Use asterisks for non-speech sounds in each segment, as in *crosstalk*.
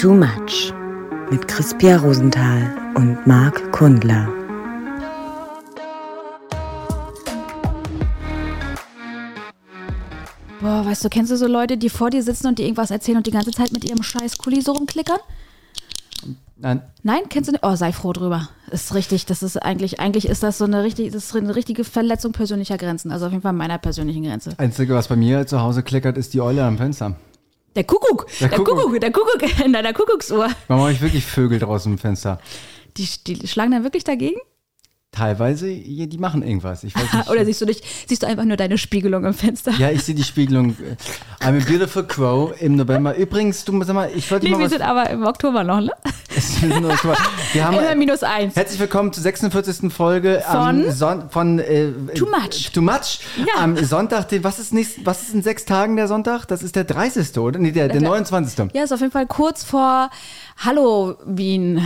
Too Much mit Crispia Rosenthal und Marc Kundler. Boah, weißt du, kennst du so Leute, die vor dir sitzen und die irgendwas erzählen und die ganze Zeit mit ihrem scheiß Kuli so rumklickern? Nein, Nein, kennst du nicht? Oh, sei froh drüber. Ist richtig, das ist eigentlich, eigentlich ist das so eine richtige, das ist eine richtige Verletzung persönlicher Grenzen. Also auf jeden Fall meiner persönlichen Grenze. einzige, was bei mir zu Hause klickert, ist die Eule am Fenster. Der Kuckuck, der, Der Kuckuck. Kuckuck. der Kuckuck *laughs* in deiner Kuckucksuhr. Man mache ich wirklich Vögel draußen im Fenster. Die, die schlagen dann wirklich dagegen? Teilweise, die machen irgendwas. Oder siehst du dich, siehst du einfach nur deine Spiegelung im Fenster? ja, ich sehe die Spiegelung. *laughs* I'm a beautiful crow im November. Übrigens, du sag mal, ich wollte Nee, mal wir sind aber im Oktober noch, ne? Wir haben, Immer minus eins. Herzlich willkommen zur 46. Folge Von? am Son von äh, Too Much. Too Much. Ja. Am Sonntag, was ist nächst, was ist in sechs Tagen der Sonntag? Das ist der 30. oder? Nee, der, der 29. Ja, ist auf jeden Fall kurz vor Halloween.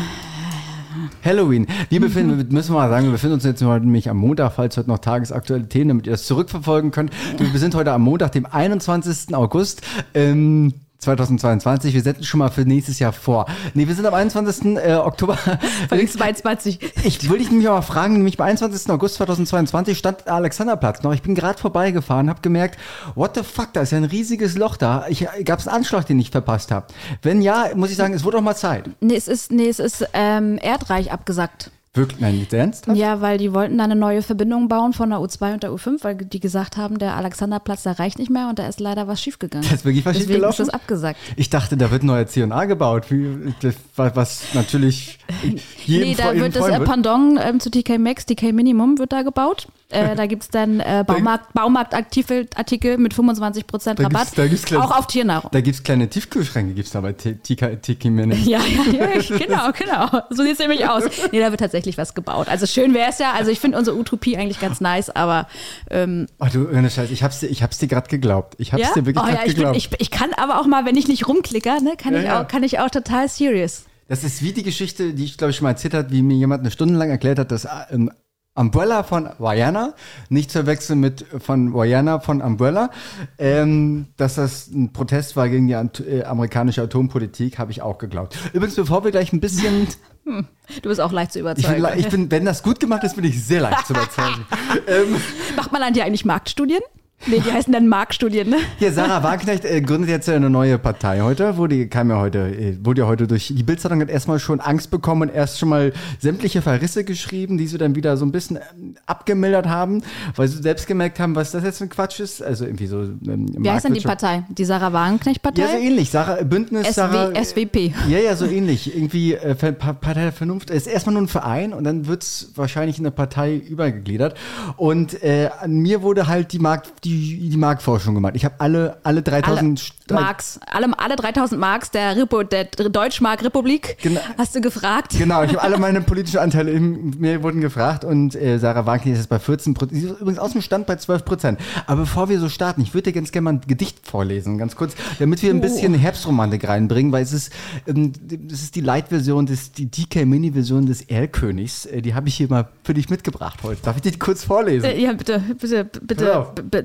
Halloween. Wir befinden, *laughs* müssen wir mal sagen, wir befinden uns jetzt heute nämlich am Montag, falls heute noch tagesaktuelle Themen, damit ihr das zurückverfolgen könnt. Wir sind heute am Montag, dem 21. August. Ähm, 2022, wir setzen schon mal für nächstes Jahr vor. Nee, wir sind am 21. Äh, Oktober. *laughs* Folge 22. Ich will dich nämlich auch mal fragen, nämlich am 21. August 2022 stand der Alexanderplatz noch. Ich bin gerade vorbeigefahren, habe gemerkt, what the fuck, da ist ja ein riesiges Loch da. Ich gab es einen Anschlag, den ich verpasst habe. Wenn ja, muss ich sagen, es wurde auch mal Zeit. Nee, es ist, nee, es ist ähm, Erdreich abgesagt. Wirklich, nein, nicht ernst? Ja, weil die wollten da eine neue Verbindung bauen von der U2 und der U5, weil die gesagt haben, der Alexanderplatz, der reicht nicht mehr und da ist leider was schiefgegangen. Da ist wirklich was Deswegen schiefgelaufen? ist das abgesagt. Ich dachte, da wird ein neuer C&A gebaut, wie, das, was natürlich *laughs* jedem nee, da wird das äh, Pendant ähm, zu TK Max, TK Minimum wird da gebaut. Äh, da gibt es dann äh, Baumarkt, Baumarktartikel Artikel mit 25% Da Rabatt. gibt's- da gibt's auch auf Tiernahrung. Da gibt es kleine Tiefkühlschränke, gibt es da bei Tiki Mini. *laughs* Ja, ja, ja, genau, genau. So sieht es nämlich aus. Nee, da wird tatsächlich was gebaut. Also schön wäre es ja. Also ich finde unsere Utopie eigentlich ganz nice, aber ähm, Oh du, ohne Scheiß, ich hab's dir, ich hab's dir gerade geglaubt. Ich hab's ja. dir wirklich oh, gerade ja ich, bin, geglaubt. ich, ich kann aber auch mal, wenn ich nicht rumklicker, ne, kann, Ja, ich. Auch, kann ich auch total serious. Das ist wie die Geschichte, die ich glaube ich schon mal erzählt habe, wie mir jemand eine Stunde lang erklärt hat, dass ähm, Umbrella von Vajana, nicht zu verwechseln mit von Vajana von Umbrella, ähm, dass das ein Protest war gegen die äh, amerikanische Atompolitik, habe ich auch geglaubt. Übrigens, bevor wir gleich ein bisschen, Du bist auch leicht zu ich überzeugen. bin, le- ich bin, wenn das gut gemacht ist, bin ich sehr leicht zu überzeugen. *laughs* ähm, Macht man an dir eigentlich Marktstudien? Nee, die heißen dann Marktstudien, ne? Hier, Sarah Wagenknecht äh, gründet jetzt eine neue Partei heute. Wurde, kam ja heute, äh, wurde ja heute durch die Bildzeitung hat erstmal schon Angst bekommen und erst schon mal sämtliche Verrisse geschrieben, die sie dann wieder so ein bisschen ähm, abgemildert haben, weil sie selbst gemerkt haben, was das jetzt für ein Quatsch ist. Also irgendwie so. Ähm, Wie heißt denn die Partei? Die Sarah Wagenknecht-Partei? Ja, so ähnlich. Sarah, Bündnis, SW, Sarah. SWP. Ja, ja, so ähnlich. Irgendwie äh, Partei der Vernunft. Ist erstmal nur ein Verein und dann wird es wahrscheinlich in eine Partei übergegliedert. Und äh, an mir wurde halt die Markt, die, die Marktforschung gemacht. Ich habe alle, alle 3000 Alle Marks, alle, alle 3000 Marks der, Repo, der Deutschmark-Republik Genau. hast du gefragt. Genau, ich habe alle meine *laughs* politischen Anteile in mir wurden gefragt und äh, Sarah Wagenknecht ist jetzt bei 14 Prozent. Sie ist übrigens aus dem Stand bei 12 Prozent. Aber bevor wir so starten, ich würde dir ganz gerne mal ein Gedicht vorlesen, ganz kurz, damit wir ein bisschen Herbstromantik reinbringen, weil es ist, ähm, das ist die Light-Version, des, die DK-Mini-Version des Erlkönigs. Äh, die habe ich hier mal für dich mitgebracht heute. Darf ich die kurz vorlesen? Äh, Ja, bitte, bitte, bitte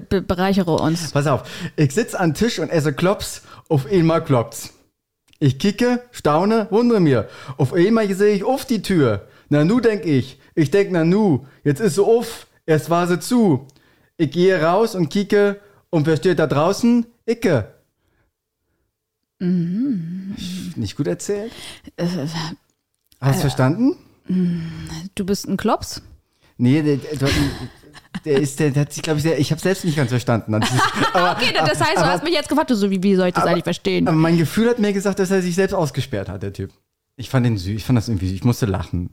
bereichere uns. Pass auf, ich sitz an Tisch und esse Klops, auf einmal kloppt's. Ich kicke, staune, wundere mir. Auf einmal sehe ich auf die Tür. Na nu denk ich. Ich denk na nu. Jetzt ist sie auf. Erst war sie zu. Ich gehe raus und kicke. Und wer steht da draußen? Icke. Nicht gut erzählt? Hast du verstanden? Du bist ein Klops? Nee, der, der, ist, der, der hat sich, glaube ich, sehr, ich habe selbst nicht ganz verstanden. *laughs* Aber, Okay, das heißt, du hast mich jetzt gefragt, so, wie, wie soll ich das eigentlich verstehen? Aber mein Gefühl hat mir gesagt, dass er sich selbst ausgesperrt hat, der Typ. Ich fand den süß, ich fand das irgendwie, ich musste lachen.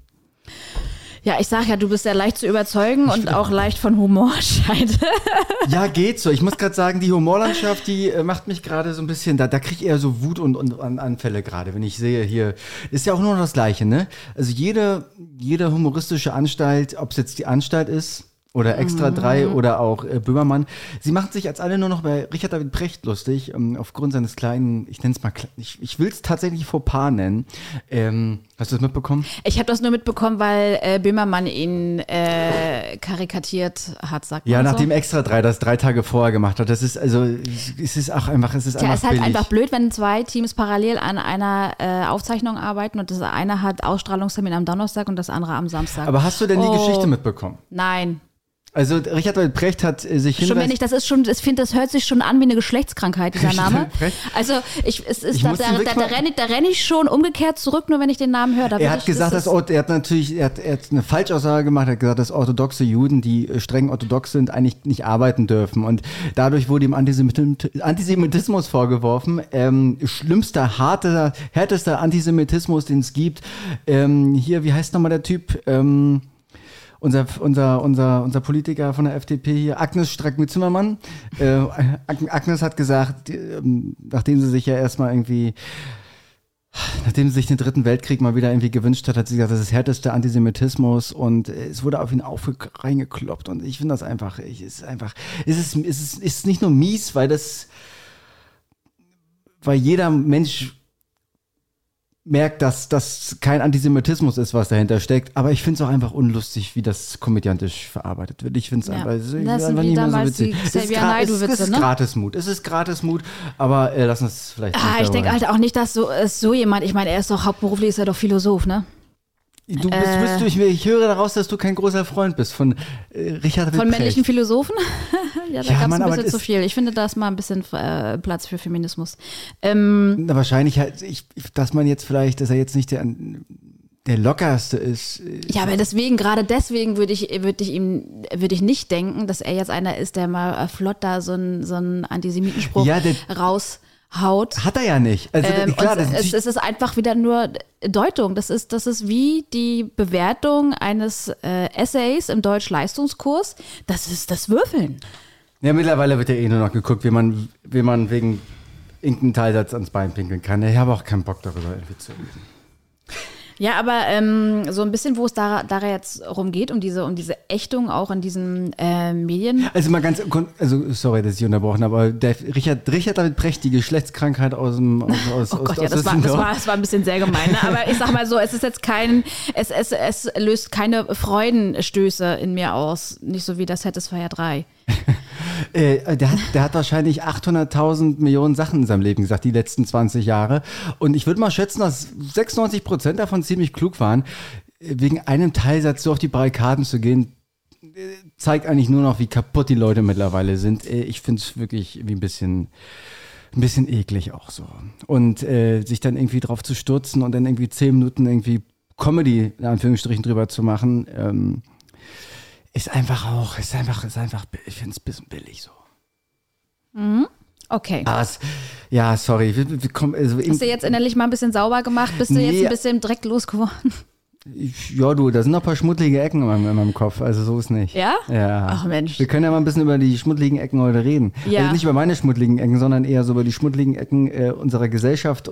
Ja, ich sag ja, du bist ja leicht zu überzeugen und auch leicht von Humor scheint. *laughs* Ja, geht so. Ich muss gerade sagen, die Humorlandschaft, die äh, macht mich gerade so ein bisschen, da, da kriege ich eher so Wut und, und An- Anfälle gerade, wenn ich sehe hier, ist ja auch nur noch das Gleiche, ne? Also jede, jede humoristische Anstalt, ob es jetzt die Anstalt ist Oder Extra 3 Mhm. oder auch äh, Böhmermann. Sie machen sich als alle nur noch bei Richard David Precht lustig, ähm, aufgrund seines kleinen, ich nenne es mal, ich, ich will es tatsächlich Fauxpas nennen. Ähm, hast du das mitbekommen? Ich habe das nur mitbekommen, weil äh, Böhmermann ihn äh, karikatiert hat, sagt Ja, nachdem so. Extra 3 das drei Tage vorher gemacht hat. Das ist also, es ist auch einfach, es ist Tja, einfach ist halt billig. einfach blöd, wenn zwei Teams parallel an einer äh, Aufzeichnung arbeiten und das eine hat Ausstrahlungstermin am Donnerstag und das andere am Samstag. Aber hast du denn die Oh. Geschichte mitbekommen? Nein. Also Richard David Precht hat äh, sich Schon wenn ich, das ist schon, ich finde, das hört sich schon an wie eine Geschlechtskrankheit, dieser Richard Name. Also ich, es ist, Ich da, da, da, da, renne, renne ich schon umgekehrt zurück, nur wenn ich den Namen höre. Er hat ich, gesagt, das dass er hat natürlich, er hat, er hat eine Falschaussage gemacht, er hat gesagt, dass orthodoxe Juden, die äh, streng orthodox sind, eigentlich nicht arbeiten dürfen. Und dadurch wurde ihm Antisemit Antisemitismus vorgeworfen. Ähm, schlimmster, harter, härtester Antisemitismus, den es gibt. Ähm, hier, wie heißt nochmal der Typ? Ähm, unser, unser, unser, unser Politiker von der FDP hier, Agnes Strack-Zimmermann. Äh, Ag- Agnes hat gesagt, ähm, nachdem sie sich ja erstmal irgendwie Nachdem sie sich den dritten Weltkrieg mal wieder irgendwie gewünscht hat, hat sie gesagt, das ist härtester Antisemitismus und es wurde auf ihn auf reingekloppt und ich finde das einfach, ich, ist einfach, ist, es ist, es ist nicht nur mies, weil das, weil jeder Mensch merkt, dass das kein Antisemitismus ist, was dahinter steckt, aber ich finde es auch einfach unlustig, wie das komödiantisch verarbeitet wird. Ich finde es Ja. einfach, ist Das sind einfach nicht mehr so witzig. Es ist gra- es, Naidoo-Witze, es ist ne? Gratismut, es ist Gratismut, aber äh, lass uns vielleicht Ah, ich denke halt auch nicht, dass so, ist so jemand, ich meine, er ist doch hauptberuflich, ist er doch Philosoph, ne? Du bist, Äh. bist du, ich, ich höre daraus, dass du kein großer Freund bist von äh, Richard Von männlichen. Philosophen? *laughs* ja, da Ja, gab es ein bisschen zu viel. Ich finde, da ist mal ein bisschen äh, Platz für Feminismus. Ähm, Na, wahrscheinlich halt, ich, dass man jetzt vielleicht, dass er jetzt nicht der, der lockerste ist. äh, ja, aber deswegen, gerade deswegen würde ich, würde ich ihm, würde ich nicht denken, dass er jetzt einer ist, der mal äh, flott da so einen so einen Antisemitenspruch Ja, der- raushaut. Hat er ja nicht. Also Ähm, klar, das es, ist, es ist einfach wieder nur Deutung. Das ist, das ist wie die Bewertung eines äh, Essays im Deutsch-Leistungskurs. Das ist das Würfeln. ja, mittlerweile wird ja eh nur noch geguckt, wie man, wie man wegen irgendeinen Teilsatz ans Bein pinkeln kann. Ich habe auch keinen Bock darüber irgendwie zu reden. Ja, aber ähm, so ein bisschen, wo es da, da jetzt rumgeht, um diese, um diese Ächtung auch in diesen äh, Medien. Also mal ganz, also sorry, dass ich unterbrochen habe, aber der Richard, Richard David Precht, die Geschlechtskrankheit aus dem, aus, *laughs* aus, Oh Gott, aus, ja, das war, das, war, das war ein bisschen sehr gemein. Ne? Aber ich sag mal so, es ist jetzt kein, es, es, es löst keine Freudenstöße in mir aus. Nicht so wie das Satisfyer 3. Äh, der, hat, der hat wahrscheinlich 800.000 Millionen Sachen in seinem Leben gesagt, die letzten 20 Jahre. Und ich würde mal schätzen, dass 96 Prozent davon ziemlich klug waren. Äh, Wegen einem Teilsatz so auf die Barrikaden zu gehen, äh, zeigt eigentlich nur noch, wie kaputt die Leute mittlerweile sind. Äh, Ich finde es wirklich wie ein bisschen, ein bisschen eklig auch so. Und äh, sich dann irgendwie drauf zu stürzen und dann irgendwie 10 Minuten irgendwie Comedy in Anführungsstrichen drüber zu machen, ähm, ist einfach auch, ist einfach, ist einfach, ich finde es ein bisschen billig so. Okay. Ah, es, ja, sorry. Wir, wir kommen, also Hast du jetzt innerlich mal ein bisschen sauber gemacht? Bist du jetzt Nee. ein bisschen Dreck losgeworden? Ja, du, da sind noch ein paar schmuddlige Ecken in meinem, in meinem Kopf. Also so ist nicht. Ja? Ja. Ach, Mensch. Wir können ja mal ein bisschen über die schmuddeligen Ecken heute reden. Ja. Also nicht über meine schmuddeligen Ecken, sondern eher so über die schmuddeligen Ecken äh, unserer Gesellschaft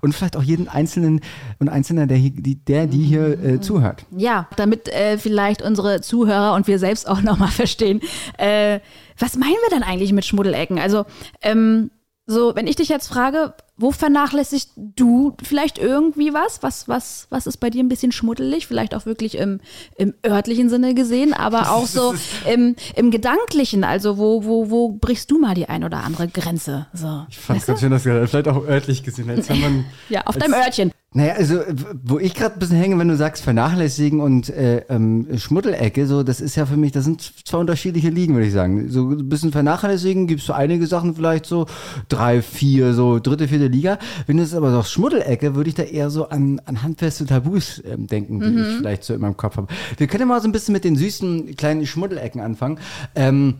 und vielleicht auch jeden Einzelnen und Einzelner, der, hier, die, der, die hier Mhm. äh, zuhört. Ja, damit äh, vielleicht unsere Zuhörer und wir selbst auch *laughs* nochmal verstehen. Äh, was meinen wir denn eigentlich mit Schmuddelecken? Also, ähm, so, wenn ich dich jetzt frage, wo vernachlässigst du vielleicht irgendwie was? Was, was, was ist bei dir ein bisschen schmuddelig? Vielleicht auch wirklich im, im örtlichen Sinne gesehen, aber *laughs* auch so im, im Gedanklichen. Also, wo, wo, wo brichst du mal die ein oder andere Grenze? So. Ich fand es ganz schön, dass wir vielleicht auch örtlich gesehen wir *laughs* Ja, auf deinem Örtchen. Naja, also wo ich gerade ein bisschen hänge, wenn du sagst vernachlässigen und äh, ähm, Schmuddelecke, so das ist ja für mich, das sind zwei unterschiedliche Ligen, würde ich sagen. So ein bisschen vernachlässigen gibst du einige Sachen vielleicht so drei, vier, so dritte, vierte Liga. Wenn du es aber sagst Schmuddelecke, würde ich da eher so an, an handfeste Tabus ähm, denken, die ich vielleicht so in meinem Kopf habe. Wir können ja mal so ein bisschen mit den süßen kleinen Schmuddelecken anfangen. Ähm,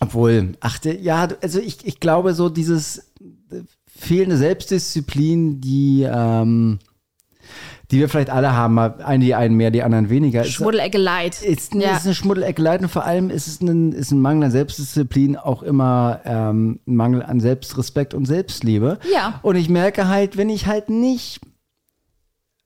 obwohl, achte, ja, also ich, ich glaube so dieses äh, fehlende Selbstdisziplin, die, ähm, die wir vielleicht alle haben, mal eine, die einen mehr, die anderen weniger. Schmuddelecke Light. ist, Ja. ist eine Schmuddelecke leid und vor allem ist es ein, ist ein Mangel an Selbstdisziplin auch immer ähm, ein Mangel an Selbstrespekt und Selbstliebe. Ja. Und ich merke halt, wenn ich halt nicht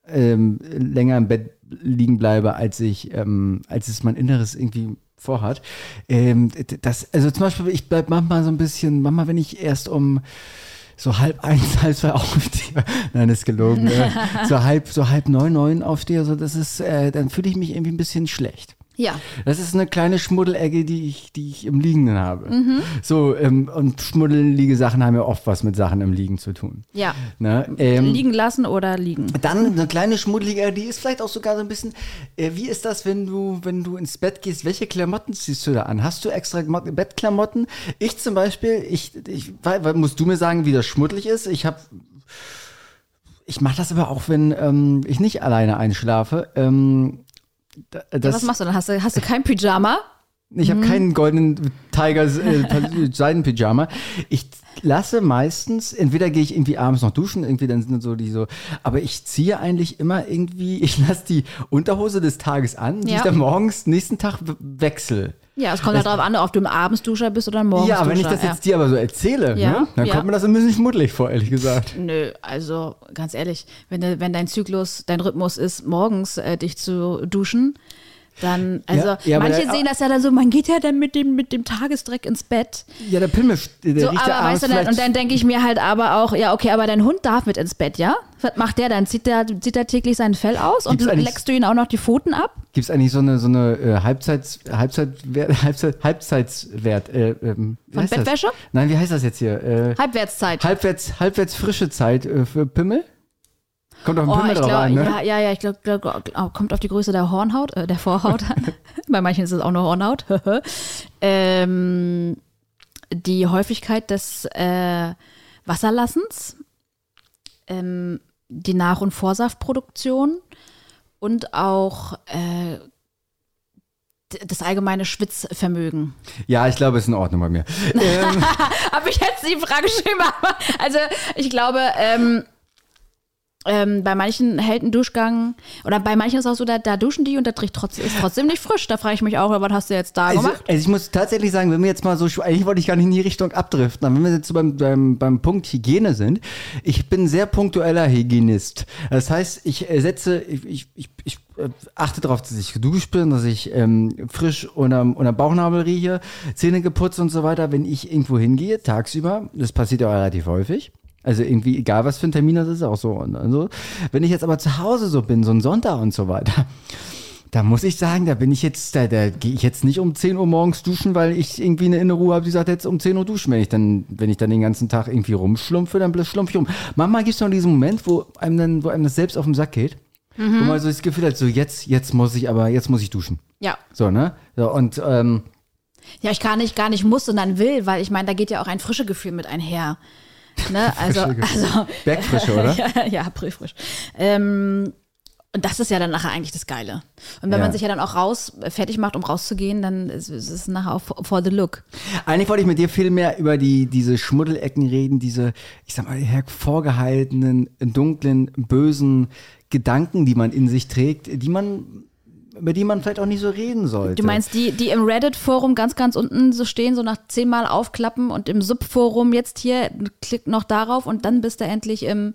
ähm, länger im Bett liegen bleibe, als ich, ähm, als es mein Inneres irgendwie vorhat. Ähm, das, also zum Beispiel, ich bleib manchmal so ein bisschen, manchmal, wenn ich erst um so halb eins, *laughs* halb zwei aufstehe. Nein, das ist gelogen. äh, *laughs* so halb, so halb neun, neun aufstehe, so das ist, äh, dann fühle ich mich irgendwie ein bisschen schlecht. Ja. Das ist eine kleine Schmuddelecke, die ich, die ich im Liegenden habe. Mhm. So, ähm, und schmuddelige Sachen haben ja oft was mit Sachen im Liegen zu tun. Ja. Ne? Ähm, liegen lassen oder liegen. dann eine kleine schmuddelige, die ist vielleicht auch sogar so ein bisschen, äh, wie ist das, wenn du, wenn du ins Bett gehst, welche Klamotten ziehst du da an? Hast du extra Bettklamotten? Ich zum Beispiel, ich, ich, weil, weil, musst du mir sagen, wie das schmuddelig ist? Ich habe ich mache das aber auch, wenn ähm, ich nicht alleine einschlafe. Ähm, Ja, was machst du dann? Hast du, hast du kein Pyjama? Ich habe keinen goldenen Tiger äh, *laughs* Seidenpyjama. Ich lasse meistens, entweder gehe ich irgendwie abends noch duschen, irgendwie dann sind so die so, aber ich ziehe eigentlich immer irgendwie, *laughs* ich lasse die Unterhose des Tages an, die Ja. ich dann morgens nächsten Tag wechsle. Ja, es kommt ja darauf an, ob du im Abendsduscher bist oder Morgensduscher. ja, wenn ich das jetzt dir aber so erzähle, Ja, ne, dann ja. kommt mir das ein bisschen schmuddelig vor, ehrlich gesagt. *laughs* Nö, also ganz ehrlich, wenn, wenn dein Zyklus, dein Rhythmus ist, morgens äh, dich zu duschen, dann, also Ja, ja, manche der- sehen das ja dann so, man geht ja dann mit dem, mit dem Tagesdreck ins Bett. Ja, der Pimmel, der So, riecht aber weißt du, dann, und dann denke ich mir halt aber auch, ja, okay, aber dein Hund darf mit ins Bett, ja? Was macht der dann? Zieht der, zieht der täglich sein Fell aus und Gibt's eigentlich- leckst du ihn auch noch die Pfoten ab? Gibt es eigentlich so eine, so eine äh, Halbzeits, Halbzeitwert, *laughs* Halbzeit, Halbzeitswert? Äh, ähm, Von heißt das? Bettwäsche? Nein, wie heißt das jetzt hier? Äh, Halbwertszeit. halbwärts, halbwärts frische Zeit äh, für Pimmel? Kommt auf den Oh, Pimmel drauf an, ne? ja, ja, ja, ich glaube, glaub, glaub, kommt auf die Größe der Hornhaut, äh, der Vorhaut an. *laughs* Bei manchen ist es auch nur Hornhaut. *laughs* ähm, die Häufigkeit des äh, Wasserlassens, ähm, die Nach- und Vorsaftproduktion und auch äh, das allgemeine Schwitzvermögen. Ja, ich glaube, es ist in Ordnung bei mir. *laughs* ähm, Habe ich jetzt die Frage schon mal? Also ich glaube, ähm, ähm, bei manchen hält ein Durchgang, oder bei manchen ist auch so, da, da duschen die und das riecht trotzdem, ist trotzdem nicht frisch. Da frage ich mich auch, was hast du jetzt da also, gemacht? also ich muss tatsächlich sagen, wenn wir jetzt mal so, eigentlich wollte ich gar nicht in die Richtung abdriften, aber wenn wir jetzt so beim, beim, beim Punkt Hygiene sind, ich bin ein sehr punktueller Hygienist. Das heißt, ich äh, setze, ich, ich, ich, ich äh, achte darauf, dass ich geduscht bin, dass ich ähm, frisch unterm, unterm Bauchnabel rieche, Zähne geputzt und so weiter. Wenn ich irgendwo hingehe, tagsüber, das passiert ja auch relativ häufig, also irgendwie, egal was für ein Termin das ist, auch so. Und also, wenn ich jetzt aber zu Hause so bin, so ein Sonntag und so weiter, da muss ich sagen, da bin ich jetzt, da, da gehe ich jetzt nicht um 10 Uhr morgens duschen, weil ich irgendwie eine innere Ruhe habe, die sagt, jetzt um 10 Uhr duschen. Wenn ich dann, wenn ich dann den ganzen Tag irgendwie rumschlumpfe, dann schlumpfe ich rum. Manchmal gibt es noch diesen Moment, wo einem dann, wo einem das selbst auf den Sack geht. Wo man so das Gefühl hat, so jetzt, jetzt muss ich aber, jetzt muss ich duschen. Ja. So, ne? So, und ähm, Ja, ich gar nicht, gar nicht muss, sondern will, weil ich meine, da geht ja auch ein frische Gefühl mit einher. Ne? *laughs* Also, also Bergfrische, *laughs* oder? ja, ja, aprilfrisch. Ähm, und das ist ja dann nachher eigentlich das Geile. Und wenn Ja. man sich ja dann auch raus, äh, fertig macht, um rauszugehen, dann ist ist es nachher auch for, for the look. Eigentlich wollte ich mit dir viel mehr über die, diese Schmuddelecken reden, diese, ich sag mal, hervorgehaltenen, dunklen, bösen Gedanken, die man in sich trägt, die man, über die man vielleicht auch nicht so reden sollte. Du meinst die, die im Reddit-Forum ganz, ganz unten so stehen, so nach zehnmal aufklappen und im Sub-Forum jetzt hier, klick noch darauf und dann bist du endlich im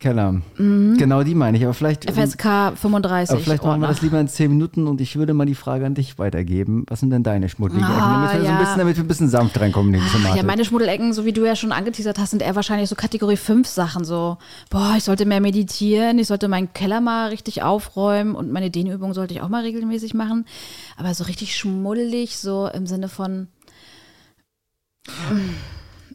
Keller. Genau die meine ich, aber vielleicht. FSK 35. aber vielleicht machen wir das lieber in zehn Minuten und ich würde mal die Frage an dich weitergeben. Was sind denn deine schmuddeligen Ecken? Ah, Damit wir, so ein ja. bisschen, damit wir ein bisschen sanft reinkommen in die Thematik. Ja, meine Schmuddelecken, so wie du ja schon angeteasert hast, sind eher wahrscheinlich so Kategorie 5 Sachen. So, boah, ich sollte mehr meditieren, ich sollte meinen Keller mal richtig aufräumen und meine Dehnübung sollte ich auch mal regelmäßig machen. Aber so richtig schmuddelig, so im Sinne von.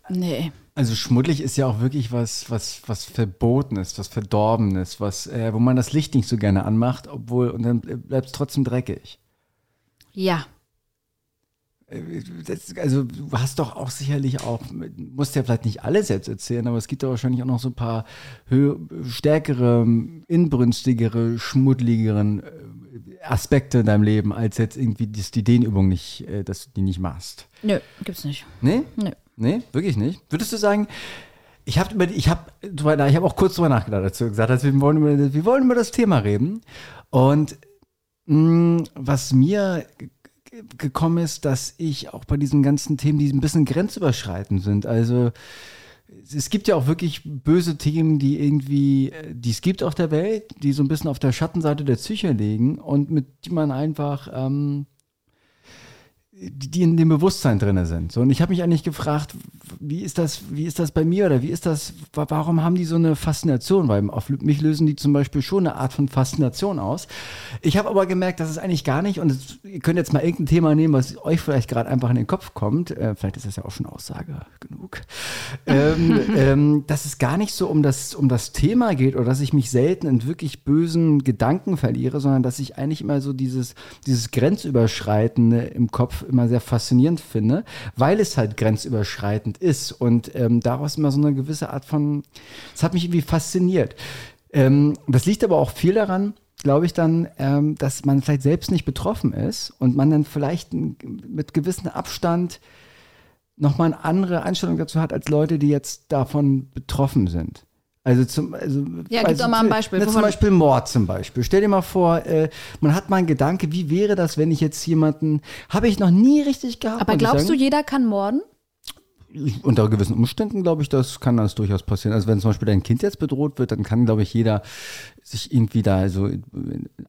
Nee. Also schmuddelig ist ja auch wirklich was, was, was Verbotenes, was Verdorbenes, was, äh, wo man das Licht nicht so gerne anmacht, obwohl, und dann bleibt es trotzdem dreckig. Ja. Das, also du hast doch auch sicherlich auch, musst ja vielleicht nicht alles jetzt erzählen, aber es gibt ja wahrscheinlich auch noch so ein paar stärkere, inbrünstigere, schmuddligeren äh, Aspekte in deinem Leben, als jetzt irgendwie die Dehnübung nicht, äh, dass du die nicht machst. Nö, gibt's nicht. Nee? Nö. Nee, wirklich nicht. Würdest du sagen, ich habe ich habe, ich habe auch kurz drüber nachgedacht dazu gesagt, dass wir wollen über, wir wollen über das Thema reden. Und mh, was mir gekommen ist, dass ich auch bei diesen ganzen Themen, die ein bisschen grenzüberschreitend sind, also es gibt ja auch wirklich böse Themen, die irgendwie, die es gibt auf der Welt, die so ein bisschen auf der Schattenseite der Psyche liegen und mit die man einfach ähm, die in dem Bewusstsein drin sind. So, und ich habe mich eigentlich gefragt, wie ist das, wie ist das bei mir oder wie ist das, warum haben die so eine Faszination? Weil auf mich lösen die zum Beispiel schon eine Art von Faszination aus. Ich habe aber gemerkt, dass es eigentlich gar nicht, und es, ihr könnt jetzt mal irgendein Thema nehmen, was euch vielleicht gerade einfach in den Kopf kommt, äh, vielleicht ist das ja auch schon Aussage genug, *laughs* ähm, ähm, dass es gar nicht so um das, um das Thema geht oder dass ich mich selten in wirklich bösen Gedanken verliere, sondern dass ich eigentlich immer so dieses, dieses Grenzüberschreitende im Kopf immer sehr faszinierend finde, weil es halt grenzüberschreitend ist und ähm, daraus immer so eine gewisse Art von, es hat mich irgendwie fasziniert. Ähm, das liegt aber auch viel daran, glaube ich dann, ähm, dass man vielleicht selbst nicht betroffen ist und man dann vielleicht mit gewissem Abstand nochmal eine andere Einstellung dazu hat als Leute, die jetzt davon betroffen sind. Also zum, also, ja, gib also, doch mal ein Beispiel. Na, zum Beispiel Mord zum Beispiel. Stell dir mal vor, äh, man hat mal einen Gedanke, wie wäre das, wenn ich jetzt jemanden, habe ich noch nie richtig gehabt. Aber glaubst du, jeder kann morden? Unter gewissen Umständen glaube ich, das kann das durchaus passieren. Also wenn zum Beispiel dein Kind jetzt bedroht wird, dann kann, glaube ich, jeder sich irgendwie da so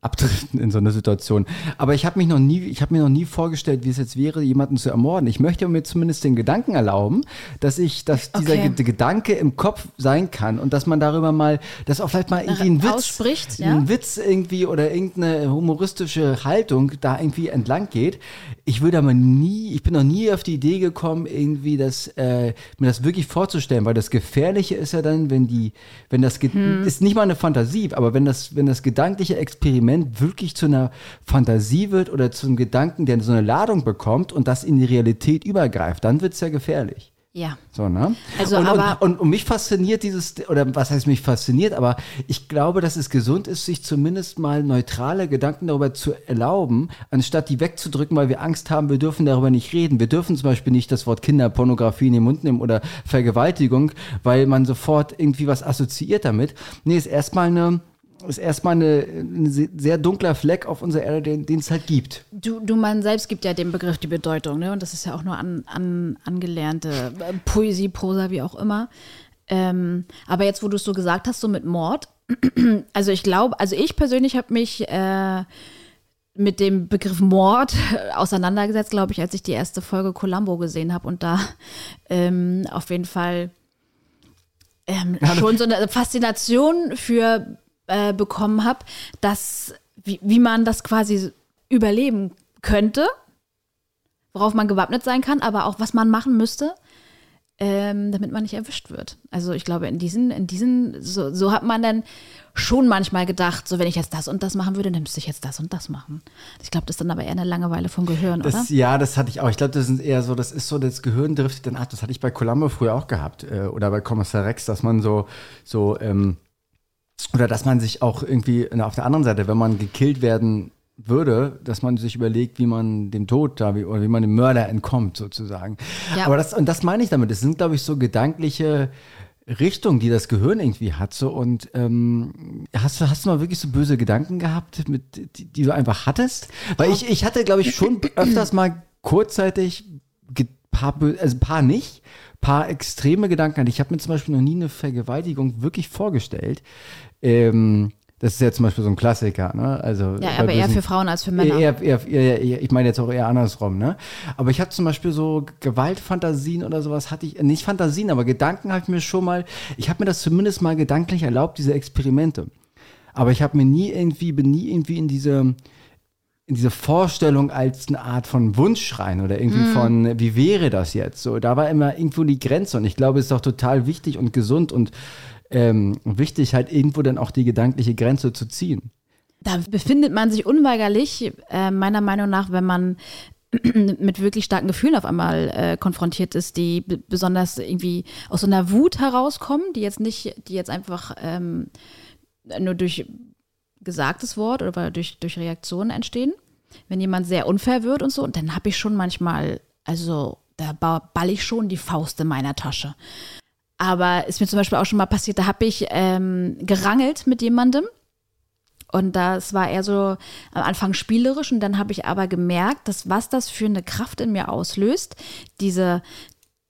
abdriften in so einer Situation. Aber ich habe mich noch nie, ich habe mir noch nie vorgestellt, wie es jetzt wäre, jemanden zu ermorden. Ich möchte mir zumindest den Gedanken erlauben, dass ich, dass dieser okay. Gedanke im Kopf sein kann und dass man darüber mal, dass auch vielleicht mal irgendwie ein Witz, ja? ein Witz irgendwie oder irgendeine humoristische Haltung da irgendwie entlang geht. Ich würde aber nie, ich bin noch nie auf die Idee gekommen, irgendwie das, äh, mir das wirklich vorzustellen, weil das Gefährliche ist ja dann, wenn die, wenn das hm. ist nicht mal eine Fantasie, aber aber wenn das, wenn das gedankliche Experiment wirklich zu einer Fantasie wird oder zu einem Gedanken, der so eine Ladung bekommt und das in die Realität übergreift, dann wird es ja gefährlich. Ja. So, ne? Also, und, aber und, und, und, mich fasziniert dieses, oder was heißt mich fasziniert, aber ich glaube, dass es gesund ist, sich zumindest mal neutrale Gedanken darüber zu erlauben, anstatt die wegzudrücken, weil wir Angst haben, wir dürfen darüber nicht reden. Wir dürfen zum Beispiel nicht das Wort Kinderpornografie in den Mund nehmen oder Vergewaltigung, weil man sofort irgendwie was assoziiert damit. Nee, ist erstmal eine, ist erstmal eine, ein sehr dunkler Fleck auf unserer Erde, den, den es halt gibt. Du, du man selbst gibt ja dem Begriff die Bedeutung, ne? Und das ist ja auch nur an, an, angelernte äh, Poesie, Prosa, wie auch immer. Ähm, aber jetzt, wo du es so gesagt hast, so mit Mord, *clears throat* also ich glaube, also ich persönlich habe mich äh, mit dem Begriff Mord *laughs* auseinandergesetzt, glaube ich, als ich die erste Folge Columbo gesehen habe und da *laughs* ähm, auf jeden Fall ähm, schon so eine Faszination für äh, bekommen habe, dass wie, wie man das quasi überleben könnte, worauf man gewappnet sein kann, aber auch was man machen müsste, ähm, damit man nicht erwischt wird. Also ich glaube, in diesen, in diesen, so, so hat man dann schon manchmal gedacht, so wenn ich jetzt das und das machen würde, dann müsste ich jetzt das und das machen. Ich glaube, das ist dann aber eher eine Langeweile vom Gehirn, das, oder? Ja, das hatte ich auch. Ich glaube, das ist eher so, das ist so, das Gehirn driftet dann ab. Das hatte ich bei Columbo früher auch gehabt. Äh, oder bei Kommissar Rex, dass man so, so, ähm, oder dass man sich auch irgendwie auf der anderen Seite, wenn man gekillt werden würde, dass man sich überlegt, wie man dem Tod da, wie, oder wie man dem Mörder entkommt, sozusagen. Ja. Aber das, und das meine ich damit. Es sind, glaube ich, so gedankliche Richtungen, die das Gehirn irgendwie hat. So, und ähm, hast, du, hast du mal wirklich so böse Gedanken gehabt, mit, die, die du einfach hattest? Weil ich, ich hatte, glaube ich, schon *clears throat* öfters mal kurzzeitig paar, also paar nicht, paar extreme Gedanken. Ich habe mir zum Beispiel noch nie eine Vergewaltigung wirklich vorgestellt. Ähm, das ist ja zum Beispiel so ein Klassiker, ne? Also ja, aber eher für Frauen als für Männer. Eher, eher, eher, ich meine jetzt auch eher andersrum, ne? Aber ich hatte zum Beispiel so Gewaltfantasien oder sowas hatte ich, nicht Fantasien, aber Gedanken habe ich mir schon mal, ich habe mir das zumindest mal gedanklich erlaubt, diese Experimente. Aber ich habe mir nie irgendwie, bin nie irgendwie in diese, in diese Vorstellung als eine Art von Wunschschreien oder irgendwie mm. von, wie wäre das jetzt? So, da war immer irgendwo die Grenze und ich glaube, es ist doch total wichtig und gesund und ähm, wichtig, halt irgendwo dann auch die gedankliche Grenze zu ziehen. Da befindet man sich unweigerlich, äh, meiner Meinung nach, wenn man *clears throat* mit wirklich starken Gefühlen auf einmal äh, konfrontiert ist, die besonders irgendwie aus so einer Wut herauskommen, die jetzt nicht, die jetzt einfach ähm, nur durch gesagtes Wort oder durch, durch Reaktionen entstehen. Wenn jemand sehr unfair wird und so, und dann habe ich schon manchmal, also da ball ich schon die Faust in meiner Tasche. Aber ist mir zum Beispiel auch schon mal passiert, da habe ich ähm, gerangelt mit jemandem. Und das war eher so am Anfang spielerisch. Und dann habe ich aber gemerkt, dass was das für eine Kraft in mir auslöst, diese,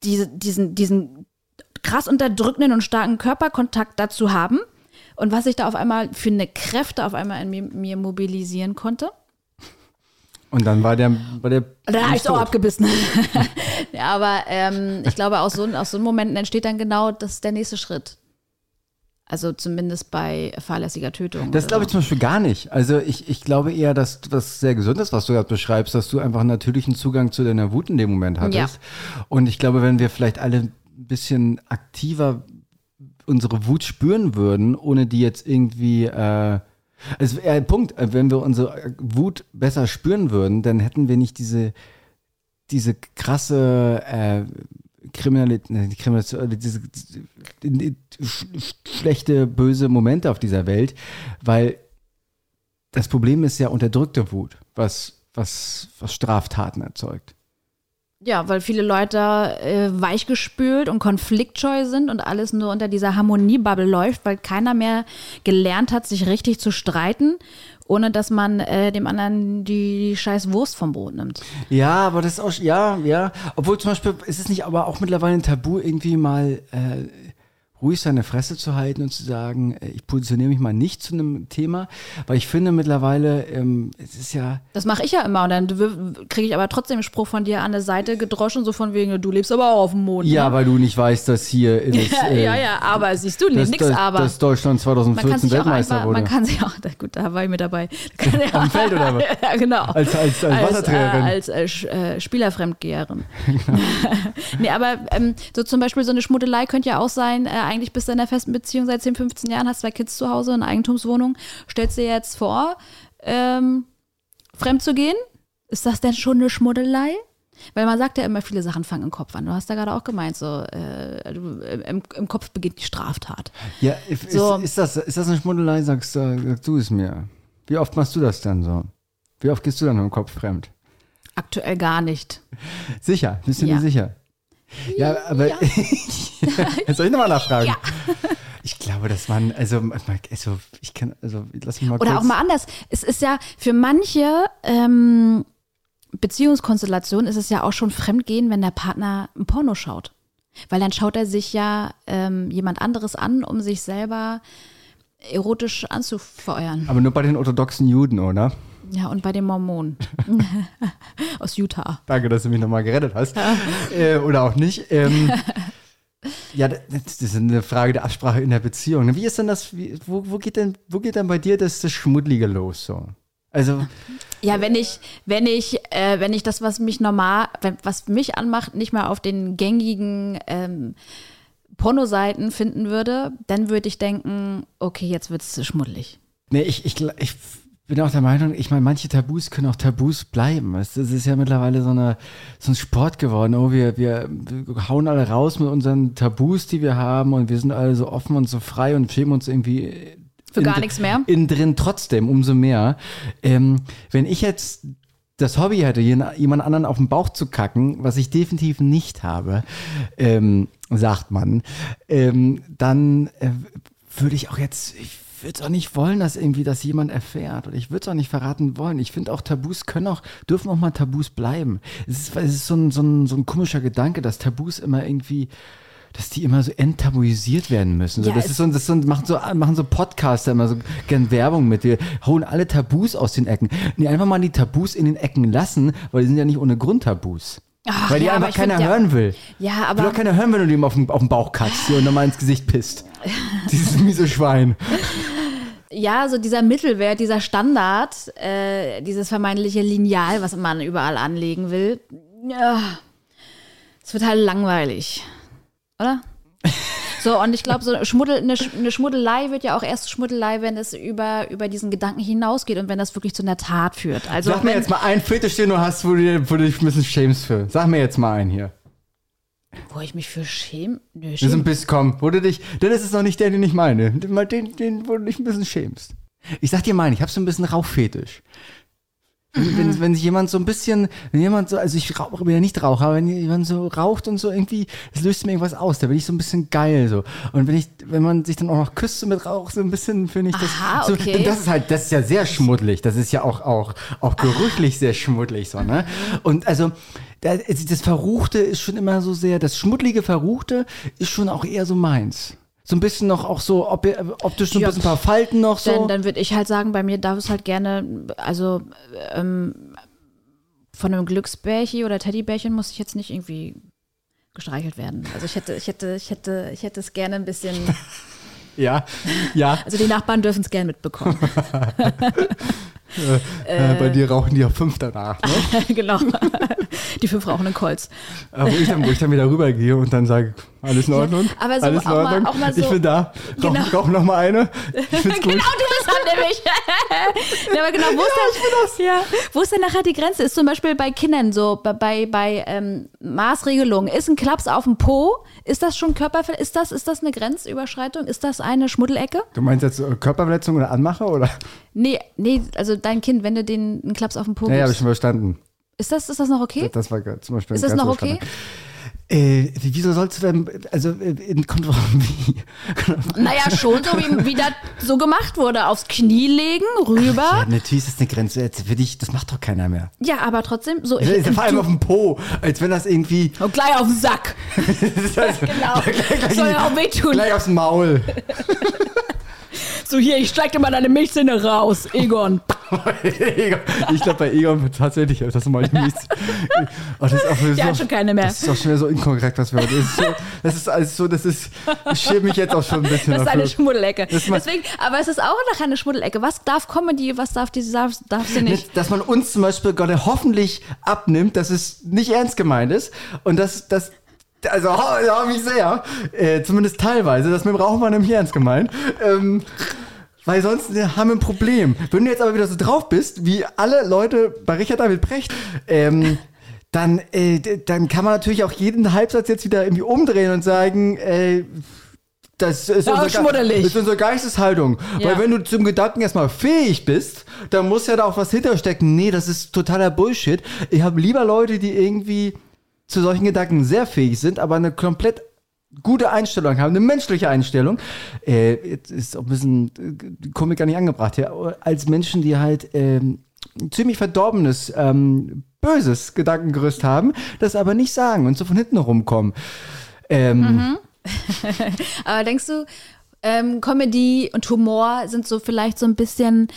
diese, diesen, diesen krass unterdrückenden und starken Körperkontakt dazu haben. Und was ich da auf einmal für eine Kräfte auf einmal in mir, mir mobilisieren konnte. Und dann war der, war der Da habe ich auch abgebissen. *laughs* ja, aber ähm, ich glaube, aus so, aus so Momenten entsteht dann genau das der nächste Schritt. Also zumindest bei fahrlässiger Tötung. Das glaube ich zum Beispiel gar nicht. Also ich, ich glaube eher, dass das sehr gesund ist, was du gerade beschreibst, dass du einfach einen natürlichen Zugang zu deiner Wut in dem Moment hattest. Und ich glaube, wenn wir vielleicht alle ein bisschen aktiver unsere Wut spüren würden, ohne die jetzt irgendwie äh, also äh, Punkt, äh, wenn wir unsere Wut besser spüren würden, dann hätten wir nicht diese diese krasse äh, Kriminalität, ne, Kriminalität, diese, diese die, sch, sch, schlechte, böse Momente auf dieser Welt, weil das Problem ist ja unterdrückte Wut, was, was, was Straftaten erzeugt. Ja, weil viele Leute äh, weichgespült und konfliktscheu sind und alles nur unter dieser Harmoniebubble läuft, weil keiner mehr gelernt hat, sich richtig zu streiten, ohne dass man äh, dem anderen die scheiß Wurst vom Brot nimmt. Ja, aber das ist auch, ja, ja. Obwohl zum Beispiel ist es nicht aber auch mittlerweile ein Tabu, irgendwie mal äh, ruhig seine Fresse zu halten und zu sagen, äh, ich positioniere mich mal nicht zu einem Thema, weil ich finde mittlerweile, ähm, es ist ja, Das mache ich ja immer und dann kriege ich aber trotzdem einen Spruch von dir an der Seite gedroschen, so von wegen, du lebst aber auch auf dem Mond. ja, ne? weil du nicht weißt, dass hier *laughs* das, ja, äh, ja, ja, aber siehst du, nix dass, aber. dass Deutschland man kann 2014 sich auch Weltmeister einfach, wurde. man kann sich auch, gut, da war ich mit dabei. *laughs* Am Feld oder was? *laughs* ja, genau. Als- als- als Als, Wasserträgerin. Äh, als äh, äh, Spielerfremdgeherin. nee, aber ähm, so zum Beispiel so eine Schmuddelei könnte ja auch sein, äh, eigentlich bist du in einer festen Beziehung seit 10, 15 Jahren, hast zwei Kids zu Hause, eine Eigentumswohnung, stellst dir jetzt vor, ähm, fremd zu gehen? Ist das denn schon eine Schmuddelei? Weil man sagt ja immer, viele Sachen fangen im Kopf an. Du hast da gerade auch gemeint, so äh, du, im, im Kopf beginnt die Straftat. Ja, ist, So. ist, das, ist das eine Schmuddelei, sagst, du- sagst du es mir. Wie oft machst du das dann so? Wie oft gehst du dann im Kopf fremd? Aktuell gar nicht. Sicher, bist du Ja. dir sicher? Ja, aber Jetzt *laughs* soll ich nochmal nachfragen. Ja. Ich glaube, dass man, also, also ich kann, also lass mich mal Oder kurz. auch mal anders. Es ist ja für manche ähm, Beziehungskonstellationen ist es ja auch schon Fremdgehen, wenn der Partner ein Porno schaut. Weil dann schaut er sich ja ähm, jemand anderes an, um sich selber erotisch anzufeuern. Aber nur bei den orthodoxen Juden, oder? Ja, und bei den Mormonen. *laughs* Aus Utah. Danke, dass du mich nochmal gerettet hast. Äh, oder auch nicht. Ähm, ja, das ist eine Frage der Absprache in der Beziehung. Wie ist denn das, wie, wo, wo, geht denn, wo geht denn bei dir das, das Schmuddlige los so? Also, Ja, wenn ich, wenn ich, äh, wenn ich das, was mich normal, was mich anmacht, nicht mal auf den gängigen ähm, Pornoseiten finden würde, dann würde ich denken, okay, jetzt wird es schmuddelig. nee, ich, ich, ich bin auch der Meinung, ich meine, manche Tabus können auch Tabus bleiben. Es ist ja mittlerweile so, eine, so ein Sport geworden. Oh, wir, wir, hauen alle raus mit unseren Tabus, die wir haben und wir sind alle so offen und so frei und schämen uns irgendwie Für in- gar nichts mehr? Innen drin trotzdem, umso mehr. Ähm, wenn ich jetzt das Hobby hätte, jemand anderen auf den Bauch zu kacken, was ich definitiv nicht habe, ähm, sagt man, ähm, dann äh, würde ich auch jetzt, ich würde es auch nicht wollen, dass irgendwie das jemand erfährt. Oder ich würde es auch nicht verraten wollen. Ich finde auch Tabus können auch, dürfen auch mal Tabus bleiben. Es ist, es ist so, ein, so, ein, so ein komischer Gedanke, dass Tabus immer irgendwie dass die immer so enttabuisiert werden müssen. So, Ja, das ist so, das ist so, machen so, machen so Podcaster immer so gern Werbung mit. Wir holen alle Tabus aus den Ecken. Nee, einfach mal die Tabus in den Ecken lassen, weil die sind ja nicht ohne Grund Tabus. Ach, weil die ja, einfach find, keiner ja- hören will. Ja, Will aber doch keiner hören, wenn du dem auf den, auf den Bauch hier und dann mal ins Gesicht pisst. *laughs* Dieses miese Schwein. Ja, so dieser Mittelwert, dieser Standard, äh, dieses vermeintliche Lineal, was man überall anlegen will, ja, es wird halt langweilig, oder? *laughs* So, und ich glaube, so Schmuddel, eine, eine Schmuddelei wird ja auch erst Schmuddelei, wenn es über, über diesen Gedanken hinausgeht und wenn das wirklich zu einer Tat führt. Also Sag mir wenn, jetzt mal einen Fetisch, den du hast, wo du, wo du dich ein bisschen schämst für. Sag mir jetzt mal einen hier. Wo ich mich für schäme. Nö, Das ist ein schäme. bisschen, komm, wo du dich, denn das ist noch nicht der, den ich meine. Mal den, den, wo du dich ein bisschen schämst. Ich sag dir meinen, ich hab so ein bisschen Rauchfetisch. Wenn, wenn, wenn sich jemand so ein bisschen, wenn jemand so, also ich rauche, bin ja nicht Raucher, aber wenn jemand so raucht und so irgendwie, das löst mir irgendwas aus, da bin ich so ein bisschen geil so. Und wenn ich, wenn man sich dann auch noch küsst so mit Rauch, so ein bisschen, finde ich das, Aha, so, okay. und das ist halt, das ist ja sehr schmuddelig, das ist ja auch, auch, auch gerüchlich sehr schmuddelig so, ne? Und also, da- das Verruchte ist schon immer so sehr, das schmuddlige Verruchte ist schon auch eher so meins. So ein bisschen noch auch so, ob, optisch so ein Ja, bisschen ein paar Falten noch so. Dann, dann würde ich halt sagen, bei mir darf es halt gerne, also ähm, von einem Glücksbärchen oder Teddybärchen muss ich jetzt nicht irgendwie gestreichelt werden. Also ich hätte, ich hätte, ich hätte, ich hätte es gerne ein bisschen. *laughs* Ja, ja. Also die Nachbarn dürfen es gerne mitbekommen. *laughs* Äh, bei dir rauchen die ja fünf danach. Ne? *laughs* genau. Die fünf rauchenden Colts. Äh, wo, ich dann, wo ich dann wieder rübergehe und dann sage, alles in Ordnung? aber so alles in auch mal- Ordnung? auch mal so- ich bin da. Rauch, Genau. rauch noch mal eine. Ich find's *laughs* gut. Genau, du bist dann nämlich. *laughs* ja, aber genau, wo ist denn, ja, wo ist denn nachher die Grenze? Ist zum Beispiel bei Kindern so, bei, bei, ähm, Maßregelungen, ist ein Klaps auf dem Po, ist das schon Körperver ist das, ist das eine Grenzüberschreitung? Ist das eine Schmuddelecke? Du meinst jetzt äh, Körperverletzung oder Anmache? Oder? Nee, nee, also dein Kind, wenn du den einen Klaps auf dem Po Ja, ja, habe ich gibst, schon verstanden. ist das, ist das noch okay? Das war ge- zum Beispiel Ist das noch okay? Äh, wieso sollst du denn, also äh, in- kommt drauf wie. Naja, schon so, wie, wie das so gemacht wurde. Aufs Knie legen, rüber. Ja, natürlich ist das eine Grenze. Für dich, das macht doch keiner mehr. Ja, aber trotzdem, so. Das ist ja vor allem auf dem Po, als wenn das irgendwie. und gleich auf den Sack. *laughs* genau. *laughs* gleich, Soll ja auch wehtun. gleich aufs Maul. *laughs* So, hier, ich streck dir mal deine Milchzähne raus, Egon. *laughs* Ich glaube, bei Egon wird tatsächlich öfters mal die Mies. Oh, das ist auch das hat auch- schon keine mehr. Das ist auch schon wieder so inkorrekt, was wir heute. Das ist, so, das ist alles so, das ist. Ich schäme mich jetzt auch schon ein bisschen Das ist dafür. eine Schmuddelecke. Das Deswegen, aber es ist auch nachher eine Schmuddelecke. Was darf Comedy, was darf diese, darf, darf sie nicht? Dass man uns zum Beispiel gerade hoffentlich abnimmt, dass es nicht ernst gemeint ist und dass das. Also, ja, mich sehr. Äh, zumindest teilweise. Das mit dem Rauchen war nämlich ernst gemeint. Ähm, weil sonst haben wir ein Problem. Wenn du jetzt aber wieder so drauf bist, wie alle Leute bei Richard David Precht, ähm, dann, äh, dann kann man natürlich auch jeden Halbsatz jetzt wieder irgendwie umdrehen und sagen, äh, das ist, Ja, schmuddelig. ist unsere Geisteshaltung. Ja. Weil wenn du zum Gedanken erstmal fähig bist, dann muss ja da auch was hinterstecken. Nee, das ist totaler Bullshit. Ich habe lieber Leute, die irgendwie zu solchen Gedanken sehr fähig sind, aber eine komplett gute Einstellung haben, eine menschliche Einstellung. Äh, ist auch ein bisschen äh, Komik gar nicht angebracht hier, aber als Menschen, die halt ähm, ziemlich verdorbenes, ähm, böses Gedankengerüst haben, das aber nicht sagen und so von hinten rumkommen. Ähm, *laughs* Aber denkst du, ähm, Comedy und Humor sind so vielleicht so ein bisschen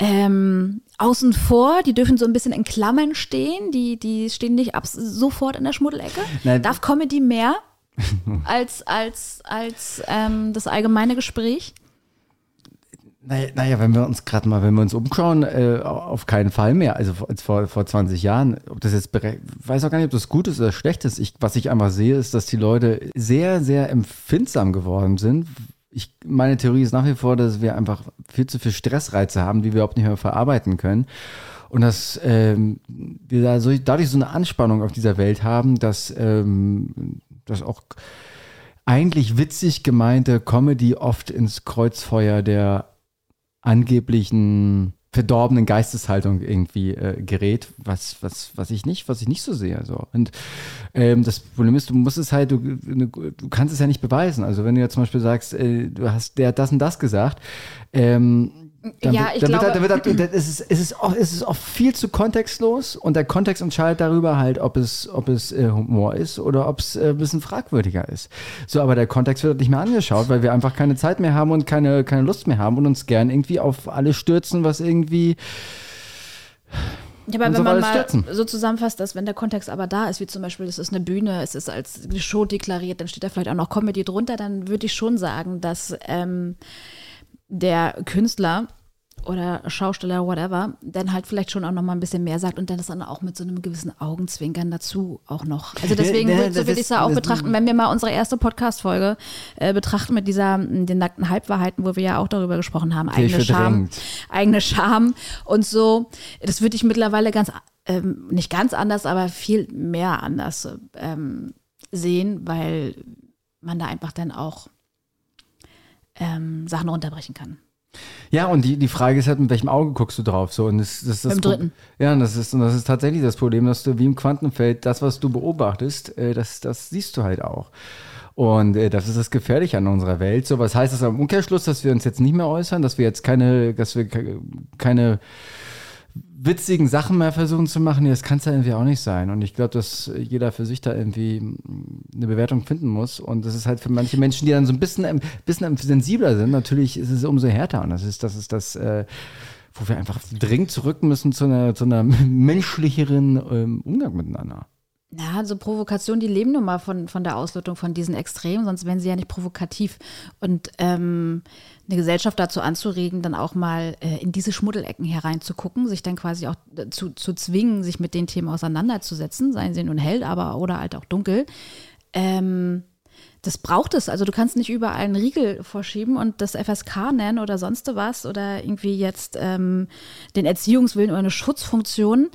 ähm, außen vor, die dürfen so ein bisschen in Klammern stehen, die, die stehen nicht ab, sofort in der Schmuddelecke. Nein. Darf Comedy mehr *laughs* als, als, als ähm, das allgemeine Gespräch? Naja, wenn wir uns gerade mal, wenn wir uns umschauen, äh, auf keinen Fall mehr. Also vor- als vor, vor 20 Jahren, ob das jetzt, weiß auch gar nicht, ob das gut ist oder schlecht ist. Ich, was ich einfach sehe, ist, dass die Leute sehr, sehr empfindsam geworden sind. Ich, meine Theorie ist nach wie vor, dass wir einfach viel zu viel Stressreize haben, die wir überhaupt nicht mehr verarbeiten können. Und dass ähm, wir da so, dadurch so eine Anspannung auf dieser Welt haben, dass, ähm, dass auch eigentlich witzig gemeinte Comedy oft ins Kreuzfeuer der angeblichen verdorbenen Geisteshaltung irgendwie äh, gerät, was, was, was ich nicht, was ich nicht so sehe. So. Und ähm, das Problem ist, du musst es halt, du, du kannst es ja nicht beweisen. Also wenn du jetzt zum Beispiel sagst, äh, du hast, der hat das und das gesagt, ähm, dann Ja, wird, ich dann glaube- wird, dann wird, dann es, ist, es, ist oft, es ist oft viel zu kontextlos und der Kontext entscheidet darüber halt, ob es, ob es äh, Humor ist oder ob es äh, ein bisschen fragwürdiger ist. So, aber der Kontext wird nicht mehr angeschaut, weil wir einfach keine Zeit mehr haben und keine, keine Lust mehr haben und uns gern irgendwie auf alles stürzen, was irgendwie Ja, aber wenn so man mal stürzen. so zusammenfasst, dass wenn der Kontext aber da ist, wie zum Beispiel, das ist eine Bühne, es ist als Show deklariert, dann steht da vielleicht auch noch Comedy drunter, dann würde ich schon sagen, dass ähm, der Künstler oder Schausteller, whatever, dann halt vielleicht schon auch noch mal ein bisschen mehr sagt und dann das dann auch mit so einem gewissen Augenzwinkern dazu auch noch. Also *laughs* deswegen Ja, würd- so würde ich es ja auch betrachten, wenn wir mal unsere erste Podcast-Folge äh, betrachten mit dieser, m, den nackten Halbwahrheiten, wo wir ja auch darüber gesprochen haben, eigene Scham, eigene Scham und so. Das würde ich mittlerweile ganz, ähm, nicht ganz anders, aber viel mehr anders ähm, sehen, weil man da einfach dann auch ähm, Sachen runterbrechen kann. Ja, und die, die Frage ist halt, mit welchem Auge guckst du drauf? So, und das, das, das Pro- dritten. Ja, und das ist, und das ist tatsächlich das Problem, dass du wie im Quantenfeld, das, was du beobachtest, äh, das, das siehst du halt auch. Und äh, das ist das Gefährliche an unserer Welt. So, was heißt das am Umkehrschluss, dass wir uns jetzt nicht mehr äußern, dass wir jetzt keine, dass wir ke- keine witzigen Sachen mehr versuchen zu machen? Das kann es ja irgendwie auch nicht sein. Und ich glaube, dass jeder für sich da irgendwie mm, eine Bewertung finden muss. Und das ist halt für manche Menschen, die dann so ein bisschen, ein bisschen sensibler sind, natürlich ist es umso härter. Und das ist, das ist das, äh, wo wir einfach dringend zurück müssen zu einer, zu einer *laughs* menschlicheren ähm, Umgang miteinander. Ja, so Provokationen, die leben nun mal von, von der Auslotung von diesen Extremen, sonst wären sie ja nicht provokativ. Und ähm, eine Gesellschaft dazu anzuregen, dann auch mal äh, in diese Schmuddelecken hereinzugucken, sich dann quasi auch zu, zu zwingen, sich mit den Themen auseinanderzusetzen, seien sie nun hell, aber oder halt auch dunkel. Ähm, das braucht es. Also du kannst nicht überall einen Riegel vorschieben und das FSK nennen oder sonst was oder irgendwie jetzt ähm, den Erziehungswillen oder eine Schutzfunktion.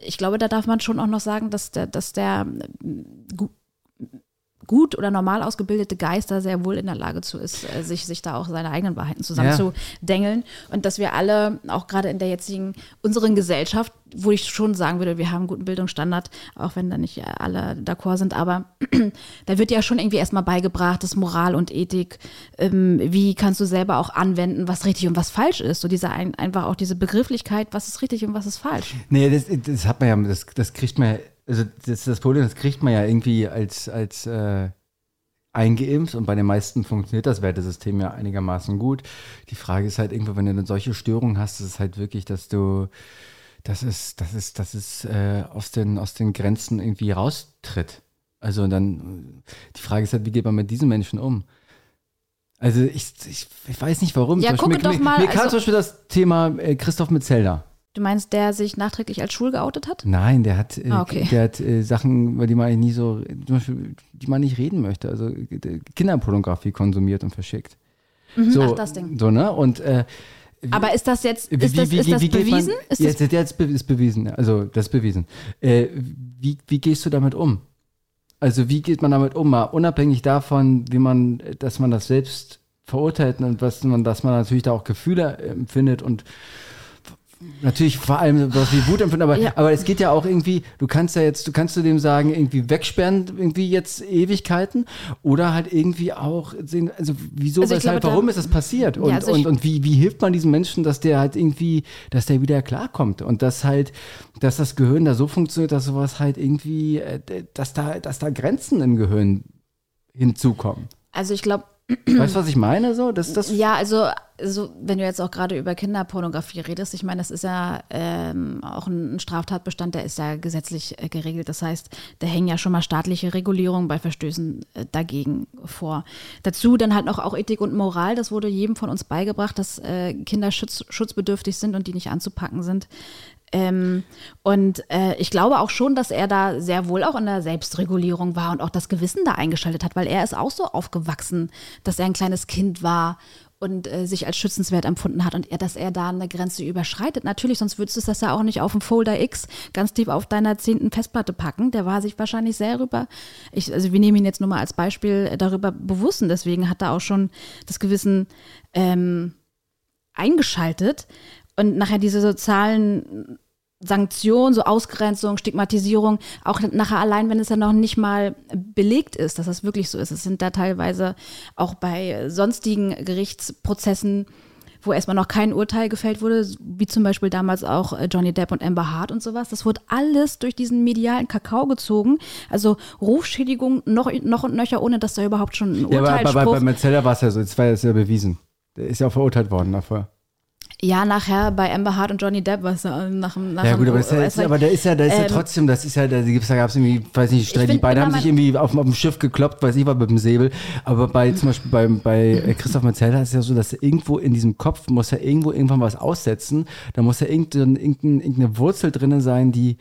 Ich glaube, da darf man schon auch noch sagen, dass der, dass der gut oder normal ausgebildete Geist da sehr wohl in der Lage zu ist, äh, sich, sich da auch seine eigenen Wahrheiten zusammenzudengeln. Ja. Und dass wir alle, auch gerade in der jetzigen, unseren Gesellschaft, wo ich schon sagen würde, wir haben einen guten Bildungsstandard, auch wenn da nicht alle d'accord sind, aber *clears throat* da wird ja schon irgendwie erstmal beigebracht, das Moral und Ethik, ähm, wie kannst du selber auch anwenden, was richtig und was falsch ist. So diese ein, einfach auch diese Begrifflichkeit, was ist richtig und was ist falsch. Nee, das, das hat man ja, das, das kriegt man ja also das, das Problem, das kriegt man ja irgendwie als, als äh, eingeimpft und bei den meisten funktioniert das Wertesystem ja einigermaßen gut. Die Frage ist halt irgendwo, wenn du eine solche Störung hast, ist es halt wirklich, dass du, dass es, dass es, dass es äh, aus, den, aus den Grenzen irgendwie raustritt. Also dann, die Frage ist halt, wie geht man mit diesen Menschen um? Also ich, ich, ich weiß nicht warum. Ja, gucke doch mal. Mir, mir kam also, zum Beispiel das Thema äh, Christoph mit Zelda. Du meinst, der sich nachträglich als schwul geoutet hat? Nein, der hat, äh, ah, okay. der hat äh, Sachen, über die man eigentlich nie so, zum Beispiel, die man nicht reden möchte. Also äh, Kinderpornografie konsumiert und verschickt. Mhm, so, ach, das Ding. So, ne? Und äh, aber ist das jetzt ist wie, das, wie, ist das bewiesen? Man, ist das jetzt, jetzt ist bewiesen. Also das ist bewiesen. Äh, wie, wie gehst du damit um? Also wie geht man damit um? Mal unabhängig davon, wie man, dass man das selbst verurteilt und was man, dass man natürlich da auch Gefühle empfindet und natürlich vor allem was wie Wut empfinden, aber, ja. aber es geht ja auch irgendwie, du kannst ja jetzt, du kannst zu dem sagen, irgendwie wegsperren, irgendwie jetzt Ewigkeiten oder halt irgendwie auch sehen, also wieso, also weshalb, glaube, warum da, ist das passiert und, ja, also und, und wie, wie hilft man diesem Menschen, dass der halt irgendwie, dass der wieder klarkommt und dass halt, dass das Gehirn da so funktioniert, dass sowas halt irgendwie, äh, dass da, dass da Grenzen im Gehirn hinzukommen. Also ich glaube, Weißt du, was ich meine? So, das, das ja, also, so, wenn du jetzt auch gerade über Kinderpornografie redest, ich meine, das ist ja ähm, auch ein Straftatbestand, der ist ja gesetzlich äh, geregelt. Das heißt, da hängen ja schon mal staatliche Regulierungen bei Verstößen äh, dagegen vor. Dazu dann halt noch auch Ethik und Moral. Das wurde jedem von uns beigebracht, dass äh, Kinder schutz, schutzbedürftig sind und die nicht anzupacken sind. Ähm, und äh, ich glaube auch schon, dass er da sehr wohl auch in der Selbstregulierung war und auch das Gewissen da eingeschaltet hat, weil er ist auch so aufgewachsen, dass er ein kleines Kind war und äh, sich als schützenswert empfunden hat und er, dass er da eine Grenze überschreitet. Natürlich, sonst würdest du das ja auch nicht auf dem Folder X ganz tief auf deiner zehnten Festplatte packen. Der war sich wahrscheinlich sehr rüber, ich, also wir nehmen ihn jetzt nur mal als Beispiel äh, darüber bewusst und deswegen hat er auch schon das Gewissen ähm, eingeschaltet. Und nachher diese sozialen Sanktionen, so Ausgrenzung, Stigmatisierung, auch nachher allein, wenn es ja noch nicht mal belegt ist, dass das wirklich so ist. Es sind da teilweise auch bei sonstigen Gerichtsprozessen, wo erstmal noch kein Urteil gefällt wurde, wie zum Beispiel damals auch äh, Johnny Depp und Amber Hart und sowas. Das wurde alles durch diesen medialen Kakao gezogen. Also Rufschädigung noch, noch und nöcher, ohne dass da überhaupt schon ein Urteil Ja, aber bei, bei, bei Metzeler war es ja so, jetzt war es ja bewiesen. Der ist ja auch verurteilt worden davor. Ja, nachher bei Amber Hart und Johnny Depp, was nach, nach Ja, gut, aber, ist ja, ist, aber der ist ja, der ist ähm, ja trotzdem, das ist ja, da gibt's, da gab's irgendwie, weiß nicht, Streit, die beiden haben sich irgendwie auf, auf dem Schiff gekloppt, weiß ich was, mit dem Säbel. Aber bei, zum Beispiel bei, bei Christoph Metzelder ist es ja so, dass er irgendwo in diesem Kopf muss er irgendwo irgendwann was aussetzen. Da muss ja irgendeine, irgendeine Wurzel drinnen sein, die,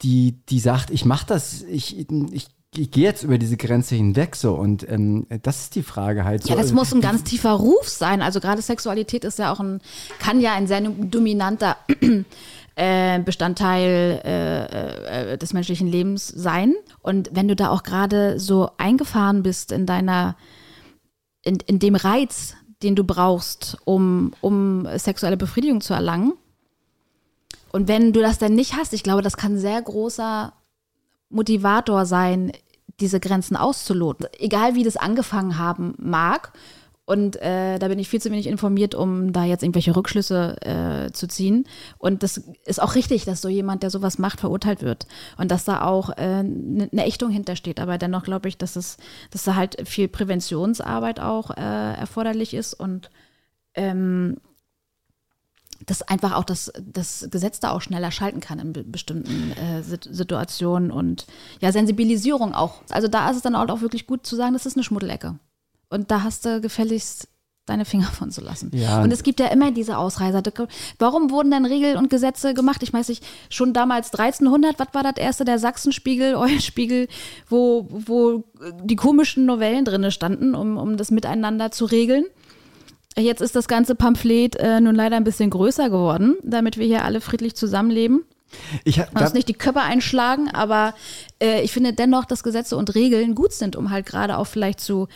die, die sagt, ich mach das, ich, ich ich gehe jetzt über diese Grenze hinweg so und ähm, das ist die Frage halt. So. Ja, das muss ein ganz tiefer Ruf sein. Also gerade Sexualität ist ja auch ein, kann ja ein sehr dominanter *clears throat* äh, Bestandteil äh, äh, des menschlichen Lebens sein. Und wenn du da auch gerade so eingefahren bist in deiner, in, in dem Reiz, den du brauchst, um, um sexuelle Befriedigung zu erlangen, und wenn du das dann nicht hast, ich glaube, das kann sehr großer Motivator sein, diese Grenzen auszuloten. Egal wie das angefangen haben mag. Und äh, da bin ich viel zu wenig informiert, um da jetzt irgendwelche Rückschlüsse äh, zu ziehen. Und das ist auch richtig, dass so jemand, der sowas macht, verurteilt wird. Und dass da auch eine äh, ne Ächtung hintersteht. Aber dennoch glaube ich, dass, es, dass da halt viel Präventionsarbeit auch äh, erforderlich ist und ähm, dass einfach auch das, das Gesetz da auch schneller schalten kann in be bestimmten äh, Situationen und ja, Sensibilisierung auch. Also da ist es dann auch wirklich gut zu sagen, das ist eine Schmuddelecke. Und da hast du gefälligst deine Finger von zu lassen. Ja. Und es gibt ja immer diese Ausreißer. Warum wurden denn Regeln und Gesetze gemacht? Ich weiß nicht, schon damals 1300, was war das erste, der Sachsenspiegel, *laughs* Eulenspiegel, wo, wo die komischen Novellen drin standen, um, um das miteinander zu regeln. Jetzt ist das ganze Pamphlet äh, nun leider ein bisschen größer geworden, damit wir hier alle friedlich zusammenleben. Ich, uns nicht die Köpfe einschlagen, aber äh, ich finde dennoch, dass Gesetze und Regeln gut sind, um halt gerade auch vielleicht zu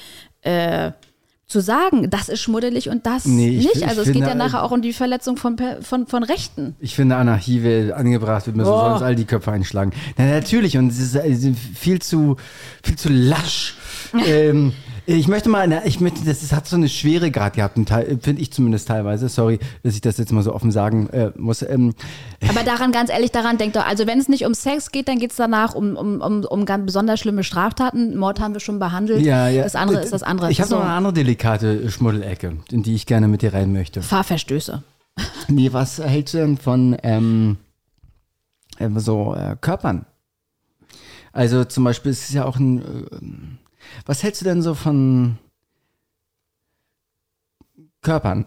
äh, zu sagen, das ist schmuddelig und das Nee, ich- nicht. ich Also es finde, geht ja nachher auch um die Verletzung von, von, von Rechten. Ich finde, Anarchie will angebracht wird, müssen wir Boah. uns all die Köpfe einschlagen. Na, natürlich, und es ist äh, viel zu, viel zu lasch. *laughs* ähm, ich möchte mal, eine, ich möchte, das hat so eine Schwere gerade gehabt, finde ich zumindest teilweise. Sorry, dass ich das jetzt mal so offen sagen äh, muss. Ähm, Aber daran, ganz ehrlich, daran denkt doch, also wenn es nicht um Sex geht, dann geht es danach um, um, um, um ganz besonders schlimme Straftaten. Mord haben wir schon behandelt. ja, ja. Das andere ist das andere. Ich habe so, noch eine andere delikate Schmuddelecke, in die ich gerne mit dir rein möchte. Fahrverstöße. *laughs* Nee, was hältst du denn von ähm, ähm, so äh, Körpern? Also zum Beispiel es ist ja auch ein. Äh, was hältst du denn so von Körpern?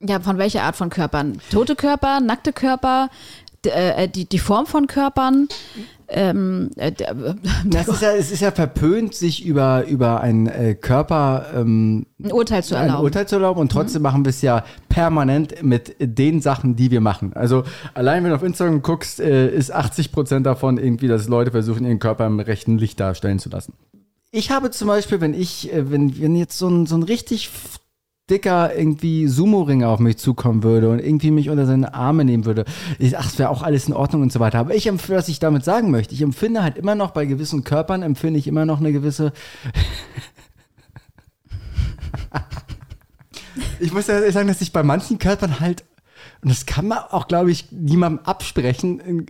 Ja, von welcher Art von Körpern? Tote Körper, nackte Körper, d- äh, die, die Form von Körpern. Ähm, äh, d- *laughs* Das ist ja, es ist ja verpönt, sich über, über einen äh, Körper ähm, ein Urteil zu ein erlauben. Mhm. Urteil zu erlauben und trotzdem machen wir es ja permanent mit den Sachen, die wir machen. Also allein wenn du auf Instagram guckst, äh, ist 80 Prozent davon irgendwie, dass Leute versuchen, ihren Körper im rechten Licht darstellen zu lassen. Ich habe zum Beispiel, wenn ich, äh, wenn, wenn jetzt so ein, so ein richtig dicker irgendwie Sumo-Ringer auf mich zukommen würde und irgendwie mich unter seine Arme nehmen würde, ich, ach, es wäre auch alles in Ordnung und so weiter. Aber ich empfinde, was ich damit sagen möchte, ich empfinde halt immer noch bei gewissen Körpern, empfinde ich immer noch eine gewisse *laughs* Ich muss ja sagen, dass ich bei manchen Körpern halt, und das kann man auch, glaube ich, niemandem absprechen, ein,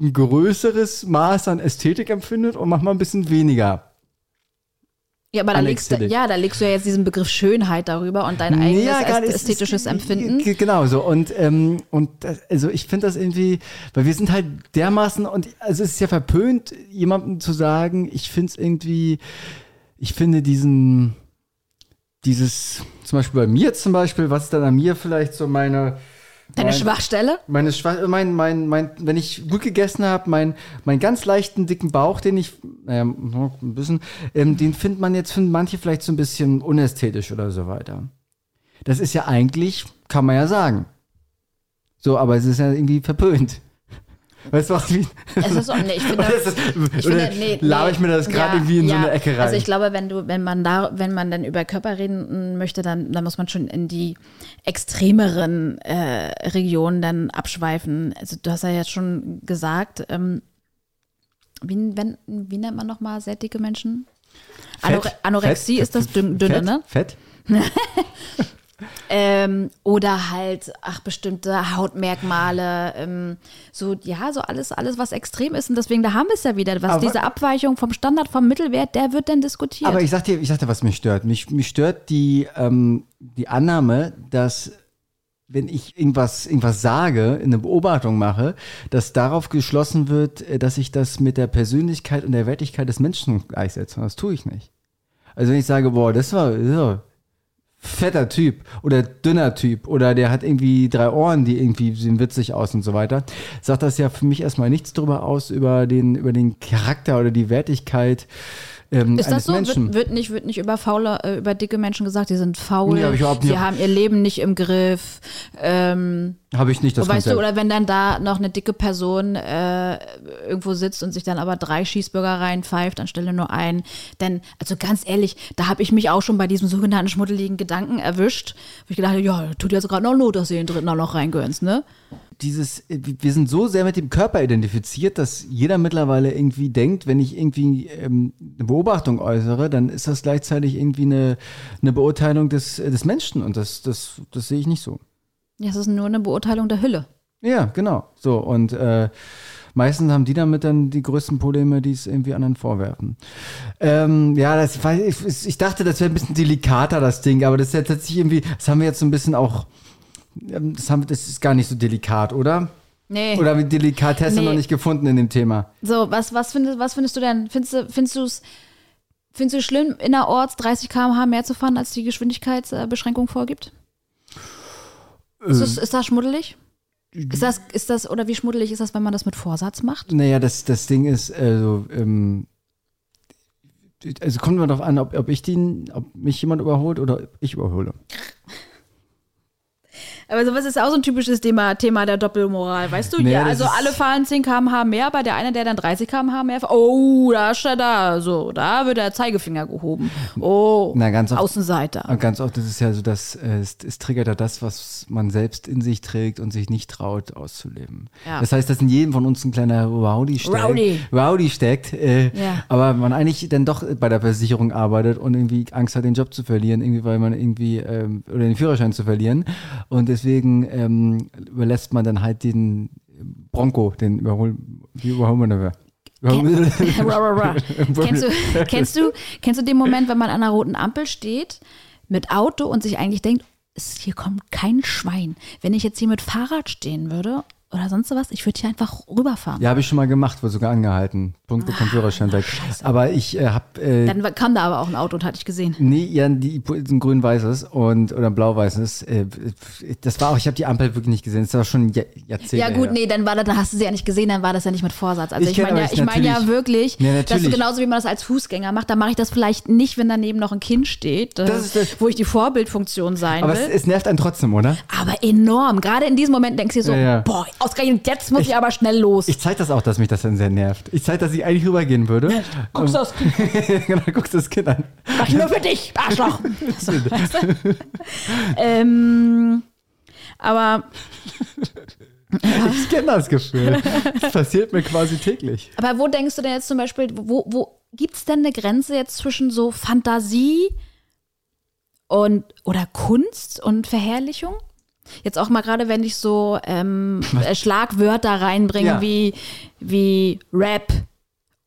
ein größeres Maß an Ästhetik empfindet und manchmal ein bisschen weniger. Ja, aber da legst, du, ja, da legst du ja jetzt diesen Begriff Schönheit darüber und dein eigenes Ja, ästhetisches Empfinden. Genau so. Und, ähm, und das, also ich finde das irgendwie, weil wir sind halt dermaßen, und also es ist ja verpönt, jemandem zu sagen, ich finde es irgendwie, ich finde diesen, dieses, zum Beispiel bei mir zum Beispiel, was ist dann an mir vielleicht so meine. Deine mein- Schwachstelle? Meine Schwa mein, mein, mein, wenn ich gut gegessen habe, mein, mein ganz leichten, dicken Bauch, den ich, naja, ein bisschen, ähm, den findet man jetzt, finden manche vielleicht so ein bisschen unästhetisch oder so weiter. Das ist ja eigentlich, kann man ja sagen. So, aber es ist ja irgendwie verpönt. Weißt du, was wie? Es ist auch, nee, ich finde, *laughs* das, ich finde, nee, laber ich mir das gerade Ja, irgendwie in so ja. eine Ecke rein? Also ich glaube, wenn du, wenn man da, wenn man dann über Körper reden möchte, dann, dann muss man schon in die extremeren äh, Regionen dann abschweifen. Also du hast ja jetzt schon gesagt, ähm, wie, wenn, wie nennt man nochmal sehr dicke Menschen? Anore Fett? Anorexie Fett? ist das dünn, dünne, Fett? ne? Fett? *laughs* *laughs* Ähm, oder halt, ach, bestimmte Hautmerkmale, ähm, so, ja, so alles, alles, was extrem ist. Und deswegen, da haben wir es ja wieder. Was Aber- diese Abweichung vom Standard, vom Mittelwert, der wird dann diskutiert. Aber ich sag dir, ich sag dir, was mich stört. Mich, mich stört die, ähm, die Annahme, dass wenn ich irgendwas, irgendwas sage, eine Beobachtung mache, dass darauf geschlossen wird, äh, dass ich das mit der Persönlichkeit und der Wertigkeit des Menschen gleichsetze. Und das tue ich nicht. Also wenn ich sage, boah, das war, das war fetter Typ oder dünner Typ oder der hat irgendwie drei Ohren, die irgendwie sehen witzig aus und so weiter, sagt das ja für mich erstmal nichts darüber aus, über den, über den Charakter oder die Wertigkeit ähm, ist das so? Menschen. Wird, wird, nicht, wird nicht über faule, äh, über dicke Menschen gesagt, die sind faul, Nee, hab sie haben ihr Leben nicht im Griff. Ähm, Habe ich nicht das weißt du, oder wenn dann da noch eine dicke Person äh, irgendwo sitzt und sich dann aber drei Schießbürger reinpfeift anstelle nur einen, denn, also ganz ehrlich, da habe ich mich auch schon bei diesem sogenannten schmuddeligen Gedanken erwischt, wo ich gedacht habe, ja, tut jetzt gerade noch Not, dass ihr den dritten auch noch reingehörst, ne? Dieses, äh, wir sind so sehr mit dem Körper identifiziert, dass jeder mittlerweile irgendwie denkt, wenn ich irgendwie ähm, eine Beobachtung äußere, dann ist das gleichzeitig irgendwie eine, eine Beurteilung des, äh, des Menschen und das, das, das sehe ich nicht so. Ja, es ist nur eine Beurteilung der Hülle. Ja, genau. So, und äh, meistens haben die damit dann die größten Probleme, die es irgendwie anderen vorwerfen. Ähm, ja, das, ich, ich dachte, das wäre ein bisschen delikater, das Ding, aber das ist ja tatsächlich irgendwie, das haben wir jetzt so ein bisschen auch das, haben, das ist gar nicht so delikat, oder? Nee. Oder wir Delikatesse Nee. noch nicht gefunden in dem Thema? So, was, was, findest, was findest du denn? Findest du findest du's, findest du schlimm, innerorts 30 km/h mehr zu fahren, als die Geschwindigkeitsbeschränkung vorgibt? Ist, das, ist das schmuddelig? Ist das, ist das, oder wie schmuddelig ist das, wenn man das mit Vorsatz macht? Naja, das, das Ding ist, also, ähm, also kommt immer darauf an, ob, ob ich den, ob mich jemand überholt oder ich überhole. Aber sowas ist auch so ein typisches Thema, Thema der Doppelmoral, weißt du? Nee, ja, also alle fahren 10 km/h mehr, aber der eine, der dann 30 km/h mehr fährt, oh, da ist er da, so, da wird der Zeigefinger gehoben. Oh, Na, ganz oft- Außenseiter. Und ganz oft ist es ja so, dass äh, es, es triggert ja das, was man selbst in sich trägt und sich nicht traut auszuleben. Ja. Das heißt, dass in jedem von uns ein kleiner Rowdy steckt. Rowdy. Rowdy steckt. Äh, Ja. Aber man eigentlich dann doch bei der Versicherung arbeitet und irgendwie Angst hat, den Job zu verlieren, irgendwie, weil man irgendwie, ähm, oder den Führerschein zu verlieren. Und deswegen ähm, überlässt man dann halt den Bronco, den Überhol, wie überholen wir denn? *laughs* Ra, ra, ra. *laughs* kennst, du, kennst, du, kennst du den Moment, wenn man an einer roten Ampel steht mit Auto und sich eigentlich denkt, hier kommt kein Schwein. Wenn ich jetzt hier mit Fahrrad stehen würde oder sonst was, ich würde hier einfach rüberfahren. Ja, habe ich schon mal gemacht, wurde sogar angehalten. Punkt, bekommt Führerschein weg. Aber ich äh, habe äh, Dann kam da aber auch ein Auto und hatte ich gesehen. Nee, ja, die, ein grün-weißes und oder ein blau-weißes. Äh, das war auch, ich habe die Ampel wirklich nicht gesehen. Das war schon Jahr- Jahrzehnte. Ja gut, her. nee, dann war das, hast du sie ja nicht gesehen, dann war das ja nicht mit Vorsatz. Also Ich ich, meine ja, aber ich meine ja wirklich, Ja, dass du genauso wie man das als Fußgänger macht, dann mache ich das vielleicht nicht, wenn daneben noch ein Kind steht, äh, Das ist das- wo ich die Vorbildfunktion sein Aber es, will. es nervt einen trotzdem, oder? aber enorm. Gerade in diesem Moment denkst du dir so, Ja, ja. boah, ausgerechnet jetzt muss ich, aber schnell los. Ich zeige das auch, dass mich das dann sehr nervt. Ich zeige, dass ich eigentlich rübergehen würde. Guckst du das Kind, *laughs* genau, guckst das Kind an. mach ich nur für dich, Arschloch. *laughs* So, weißt du? ähm, aber, Ich kenne das Gefühl. Das passiert mir quasi täglich. aber wo denkst du denn jetzt zum Beispiel, wo, wo gibt es denn eine Grenze jetzt zwischen so Fantasie und oder Kunst und Verherrlichung? Jetzt auch mal gerade, wenn ich so ähm, *laughs* äh, Schlagwörter reinbringe Ja. wie, wie Rap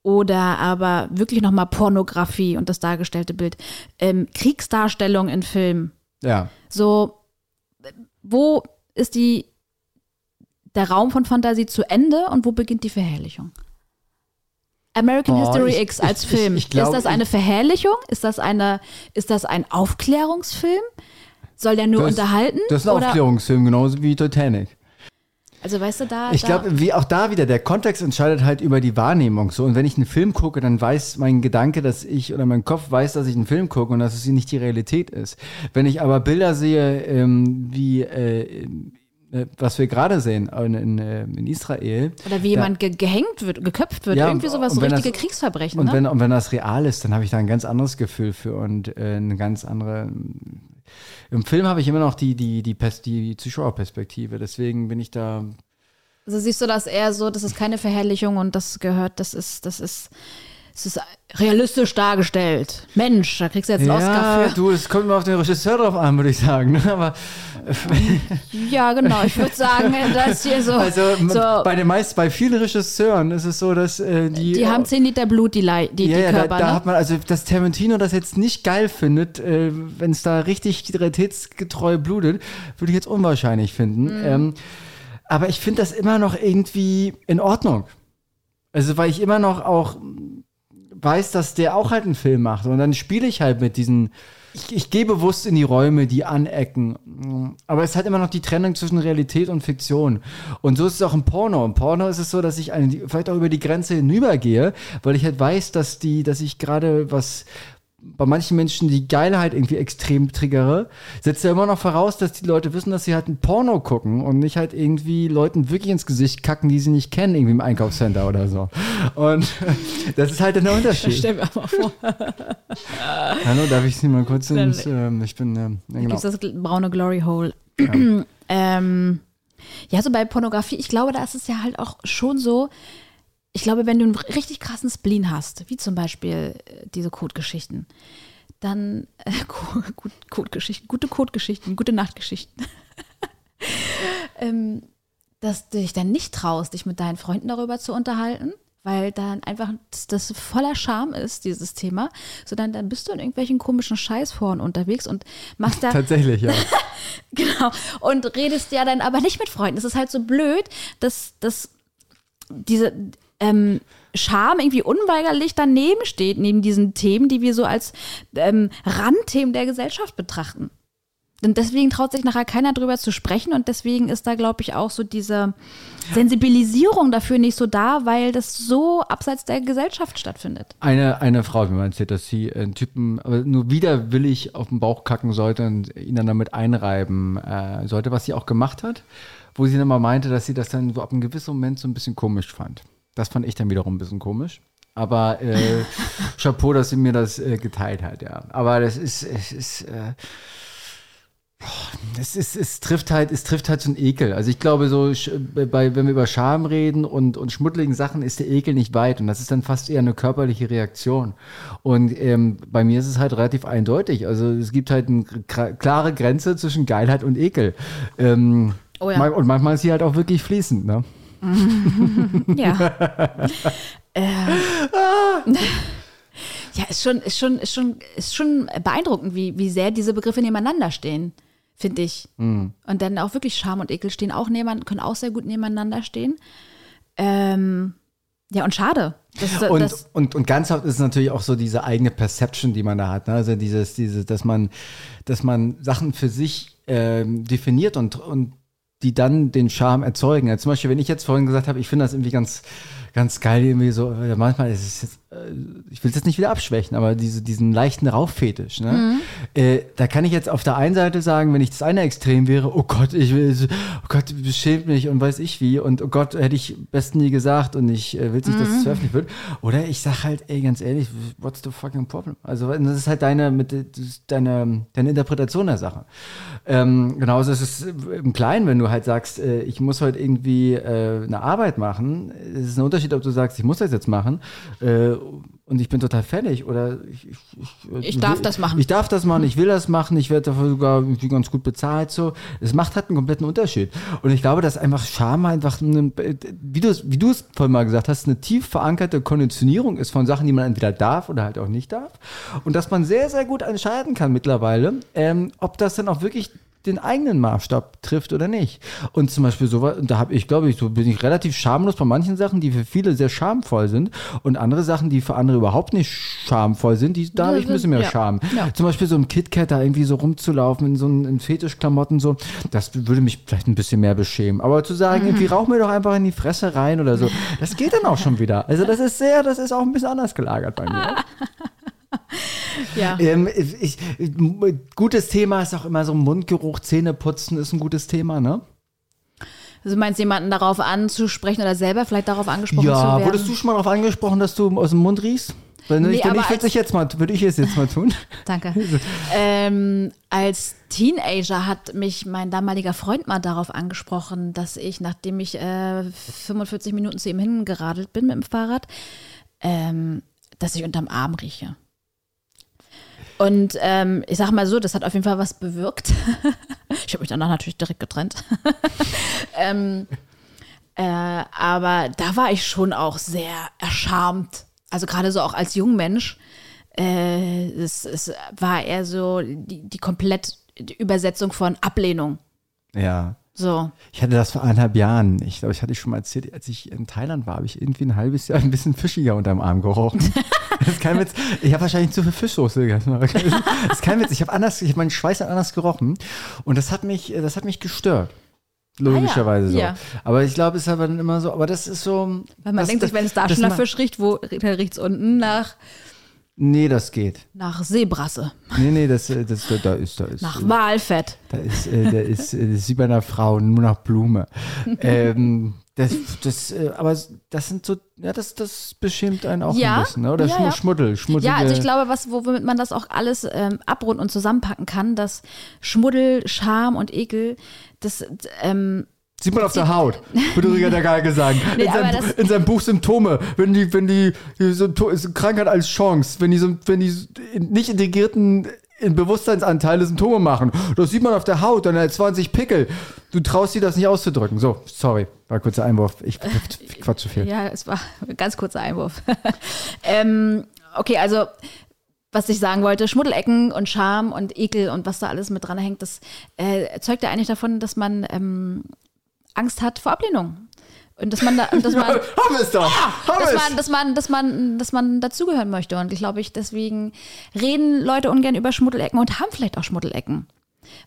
oder aber wirklich nochmal Pornografie und das dargestellte Bild. Ähm, Kriegsdarstellung in Filmen. Ja. So, wo ist die, der Raum von Fantasie zu Ende und wo beginnt die Verherrlichung? American Boah, History ich- X als ich- Film. ich glaub, ist das eine ich- Verherrlichung? Ist das, eine, ist das ein Aufklärungsfilm? Soll der nur Das- unterhalten? Das ist ein Oder- Aufklärungsfilm, genauso wie Titanic. Also weißt du, da. Ich glaube, wie auch da wieder, der Kontext entscheidet halt über die Wahrnehmung. So, und wenn ich einen Film gucke, dann weiß mein Gedanke, dass ich oder mein Kopf weiß, dass ich einen Film gucke und dass es nicht die Realität ist. Wenn ich aber Bilder sehe, ähm, wie äh, äh, was wir gerade sehen in, in, äh, in Israel. Oder wie jemand ge gehängt wird, geköpft wird. Ja, Irgendwie sowas, richtige das- Kriegsverbrechen. Und ne? wenn, und wenn das real ist, dann habe ich da ein ganz anderes Gefühl für und äh, eine ganz andere. Im Film habe ich immer noch die, die, die, Pers die Zuschauerperspektive. Deswegen bin ich da. Also siehst du das eher so, das ist keine Verherrlichung und das gehört, das ist, das ist, das ist realistisch dargestellt. Mensch, da kriegst du jetzt einen Oscar Ja, für. du, es kommt mal auf den Regisseur drauf an, würde ich sagen. ne? Aber *laughs* Ja, genau. Ich würde sagen, das hier so. also so bei den meist, bei vielen Regisseuren ist es so, dass äh, die. die haben 10 Liter Blut, die, die, ja, die ja, da, Körper, da ne? hat man, also, dass Tarantino das jetzt nicht geil findet, äh, wenn es da richtig realitätsgetreu blutet, würde ich jetzt unwahrscheinlich finden. Mhm. Ähm, aber ich finde das immer noch irgendwie in Ordnung. Also, weil ich immer noch auch weiß, dass der auch halt einen Film macht. Und dann spiele ich halt mit diesen. Ich, ich gehe bewusst in die Räume, die anecken. Aber es hat immer noch die Trennung zwischen Realität und Fiktion. Und so ist es auch im Porno. Im Porno ist es so, dass ich eine, vielleicht auch über die Grenze hinübergehe, weil ich halt weiß, dass die, dass ich gerade was bei manchen Menschen die Geilheit irgendwie extrem triggere, setzt ja immer noch voraus, dass die Leute wissen, dass sie halt ein Porno gucken und nicht halt irgendwie Leuten wirklich ins Gesicht kacken, die sie nicht kennen, irgendwie im Einkaufscenter oder so. Und *laughs* das ist halt der Unterschied. Stell mir mal vor, *laughs* Hallo, darf ich Sie mal kurz ins, ähm, ich bin, ähm, ja, genau. gibt's das braune Glory Hole. *clears throat* ähm, ja, so bei Pornografie, ich glaube, da ist es ja halt auch schon so, ich glaube, wenn du einen richtig krassen Spleen hast, wie zum Beispiel äh, diese Code-Geschichten, dann, äh, *laughs* gut, Code-Geschichten, gute Code-Geschichten, gute Nachtgeschichten, *laughs* ähm, dass du dich dann nicht traust, dich mit deinen Freunden darüber zu unterhalten, weil dann einfach das, voller Scham ist, dieses Thema, sondern dann bist du in irgendwelchen komischen Scheißforen unterwegs und machst da *laughs* Tatsächlich, ja. Genau. genau. Und redest ja dann aber nicht mit Freunden. Es ist halt so blöd, dass, dass diese ähm, Scham irgendwie unweigerlich daneben steht, neben diesen Themen, die wir so als ähm, Randthemen der Gesellschaft betrachten. Und deswegen traut sich nachher keiner drüber zu sprechen und deswegen ist da, glaube ich, auch so diese Sensibilisierung dafür nicht so da, weil das so abseits der Gesellschaft stattfindet. Eine, eine Frau, wie man erzählt, dass sie einen Typen nur widerwillig auf den Bauch kacken sollte und ihn dann damit einreiben äh, sollte, was sie auch gemacht hat, wo sie dann mal meinte, dass sie das dann so ab einem gewissen Moment so ein bisschen komisch fand. Das fand ich dann wiederum ein bisschen komisch. Aber äh, *laughs* Chapeau, dass sie mir das äh, geteilt hat, ja. Aber das ist, es ist, äh, es, ist, es trifft halt, es trifft halt so einen Ekel. Also ich glaube, so bei, wenn wir über Scham reden und, und schmuddeligen Sachen, ist der Ekel nicht weit. Und das ist dann fast eher eine körperliche Reaktion. Und ähm, bei mir ist es halt relativ eindeutig. Also es gibt halt eine klare Grenze zwischen Geilheit und Ekel. Ähm, oh ja. Und manchmal ist sie halt auch wirklich fließend, ne? *laughs* ja. *laughs* äh. Ja, ist schon, ist schon, ist schon, ist schon beeindruckend, wie, wie sehr diese Begriffe nebeneinander stehen finde ich. Mhm. Und dann auch wirklich Scham und Ekel stehen auch nebeneinander, können auch sehr gut nebeneinander stehen. Ähm, ja, und schade. Das, das, und, das und, und ganz oft ist es natürlich auch so diese eigene Perception, die man da hat. Ne? Also dieses, dieses, dass man, dass man Sachen für sich ähm, definiert und, und die dann den Charme erzeugen. Ja, zum Beispiel, wenn ich jetzt vorhin gesagt habe, ich finde das irgendwie ganz, ganz geil, irgendwie so, manchmal ist es jetzt, ich will es jetzt nicht wieder abschwächen, aber diese, diesen leichten Rauffetisch, ne? Mhm. Äh, da kann ich jetzt auf der einen Seite sagen, wenn ich das eine Extrem wäre, oh Gott, ich will, oh Gott, beschämt mich und weiß ich wie und oh Gott, hätte ich besten nie gesagt und ich äh, will nicht, dass es zu mhm. öffentlich wird. Oder ich sag halt, ey, ganz ehrlich, what's the fucking problem? Also, das ist halt deine, mit, deine, deine Interpretation der Sache. Ähm, genauso ist es im Kleinen, wenn du halt sagst, äh, ich muss heute irgendwie äh, eine Arbeit machen, es ist ein Unterschied, ob du sagst, ich muss das jetzt machen äh, und ich bin total fertig oder ich, ich, ich, ich darf das machen. Ich darf das machen, ich will das machen, ich werde dafür sogar ganz gut bezahlt. So, es macht halt einen kompletten Unterschied. Und ich glaube, dass einfach Scham einfach, eine, wie du wie du es vorhin mal gesagt hast, eine tief verankerte Konditionierung ist von Sachen, die man entweder darf oder halt auch nicht darf. Und dass man sehr sehr gut entscheiden kann mittlerweile, ähm, ob das dann auch wirklich den eigenen Maßstab trifft oder nicht. Und zum Beispiel so, da habe ich, glaube ich, so bin ich relativ schamlos bei manchen Sachen, die für viele sehr schamvoll sind und andere Sachen, die für andere überhaupt nicht schamvoll sind, die, da habe ich ein bisschen mehr ja. Scham. Ja. Zum Beispiel so im KitKat da irgendwie so rumzulaufen in so in Fetischklamotten so, das würde mich vielleicht ein bisschen mehr beschämen. Aber zu sagen, mhm. irgendwie rauch mir doch einfach in die Fresse rein oder so, das geht dann auch schon wieder. Also das ist sehr, das ist auch ein bisschen anders gelagert bei mir. *laughs* *laughs* Ja. Ähm, ich, gutes Thema ist auch immer so Mundgeruch, Zähneputzen ist ein gutes Thema, ne? Also du meinst jemanden darauf anzusprechen oder selber vielleicht darauf angesprochen ja, zu werden? Ja, wurdest du schon mal darauf angesprochen, dass du aus dem Mund riechst? Wenn nee, ich, wenn ich würde ich jetzt mal, würde ich es jetzt mal tun. Danke. *laughs* ähm, als Teenager hat mich mein damaliger Freund mal darauf angesprochen, dass ich, nachdem ich äh, 45 Minuten zu ihm hingeradelt bin mit dem Fahrrad, ähm, dass ich unterm Arm rieche. Und ähm, ich sag mal so, das hat auf jeden Fall was bewirkt. *laughs* ich habe mich danach natürlich direkt getrennt. *laughs* ähm, äh, aber da war ich schon auch sehr erscharmt. Also gerade so auch als Jungmensch. Äh, es, es war eher so die, die komplett Übersetzung von Ablehnung. Ja. So. Ich hatte das vor eineinhalb Jahren. Ich glaube, ich hatte schon mal erzählt, als ich in Thailand war, habe ich irgendwie ein halbes Jahr ein bisschen fischiger unterm Arm gerochen. *laughs* das ist kein Witz. Ich habe wahrscheinlich zu viel Fischsoße gegessen. Das ist kein Witz. Ich habe anders, ich habe meinen Schweiß anders gerochen und das hat mich, das hat mich gestört. Logischerweise ah, ja. so. Ja. Aber ich glaube, es ist aber dann immer so, aber das ist so. Weil man denkt sich, wenn es da schon nach Fisch riecht, wo riecht es unten nach Nee, das geht. Nach Seebrasse. Nee, nee, das, äh, das, da ist, da ist. Nach Walfett. Da ist, äh, da ist, äh, das sieht bei einer Frau nur nach Blume. *laughs* ähm, das, das, äh, aber das sind so, ja, das, das beschämt einen auch ja, ein bisschen, ne? oder ja. Schmuddel, Schmuddel. Ja, also ich glaube, was, womit man das auch alles ähm, abrunden und zusammenpacken kann, dass Schmuddel, Scham und Ekel, das ähm, Sieht man auf der Haut, würde Riga Geige sagen. *laughs* Nee, in, seinem, in, seinem, Buch Symptome, wenn die, wenn die, die so, Krankheit als Chance, wenn die, wenn die nicht integrierten in Bewusstseinsanteile Symptome machen. Das sieht man auf der Haut, dann hat 20 Pickel. Du traust dir das nicht auszudrücken. So, sorry, war ein kurzer Einwurf. Ich, ich quatsch zu viel. Ja, es war ein ganz kurzer Einwurf. *laughs* ähm, okay, also was ich sagen wollte, Schmuddelecken und Scham und Ekel und was da alles mit dran hängt, das äh, zeugt ja eigentlich davon, dass man ähm, Angst hat vor Ablehnung. Und dass man da, dass man, *laughs* haben wir es doch. haben dass wir man, dass man, dass man, dass man dazugehören möchte. Und ich glaube, ich deswegen reden Leute ungern über Schmuddelecken und haben vielleicht auch Schmuddelecken.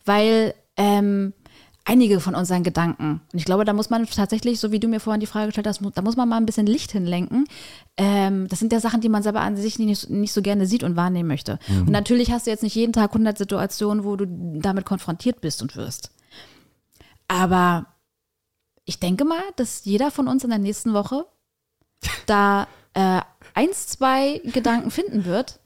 Weil ähm, einige von unseren Gedanken, und ich glaube, da muss man tatsächlich, so wie du mir vorhin die Frage gestellt hast, da muss man mal ein bisschen Licht hinlenken. Ähm, das sind ja Sachen, die man selber an sich nicht, nicht so gerne sieht und wahrnehmen möchte. Und natürlich hast du jetzt nicht jeden Tag 100 Situationen, wo du damit konfrontiert bist und wirst. Aber ich denke mal, dass jeder von uns in der nächsten Woche da äh, eins, zwei Gedanken finden wird,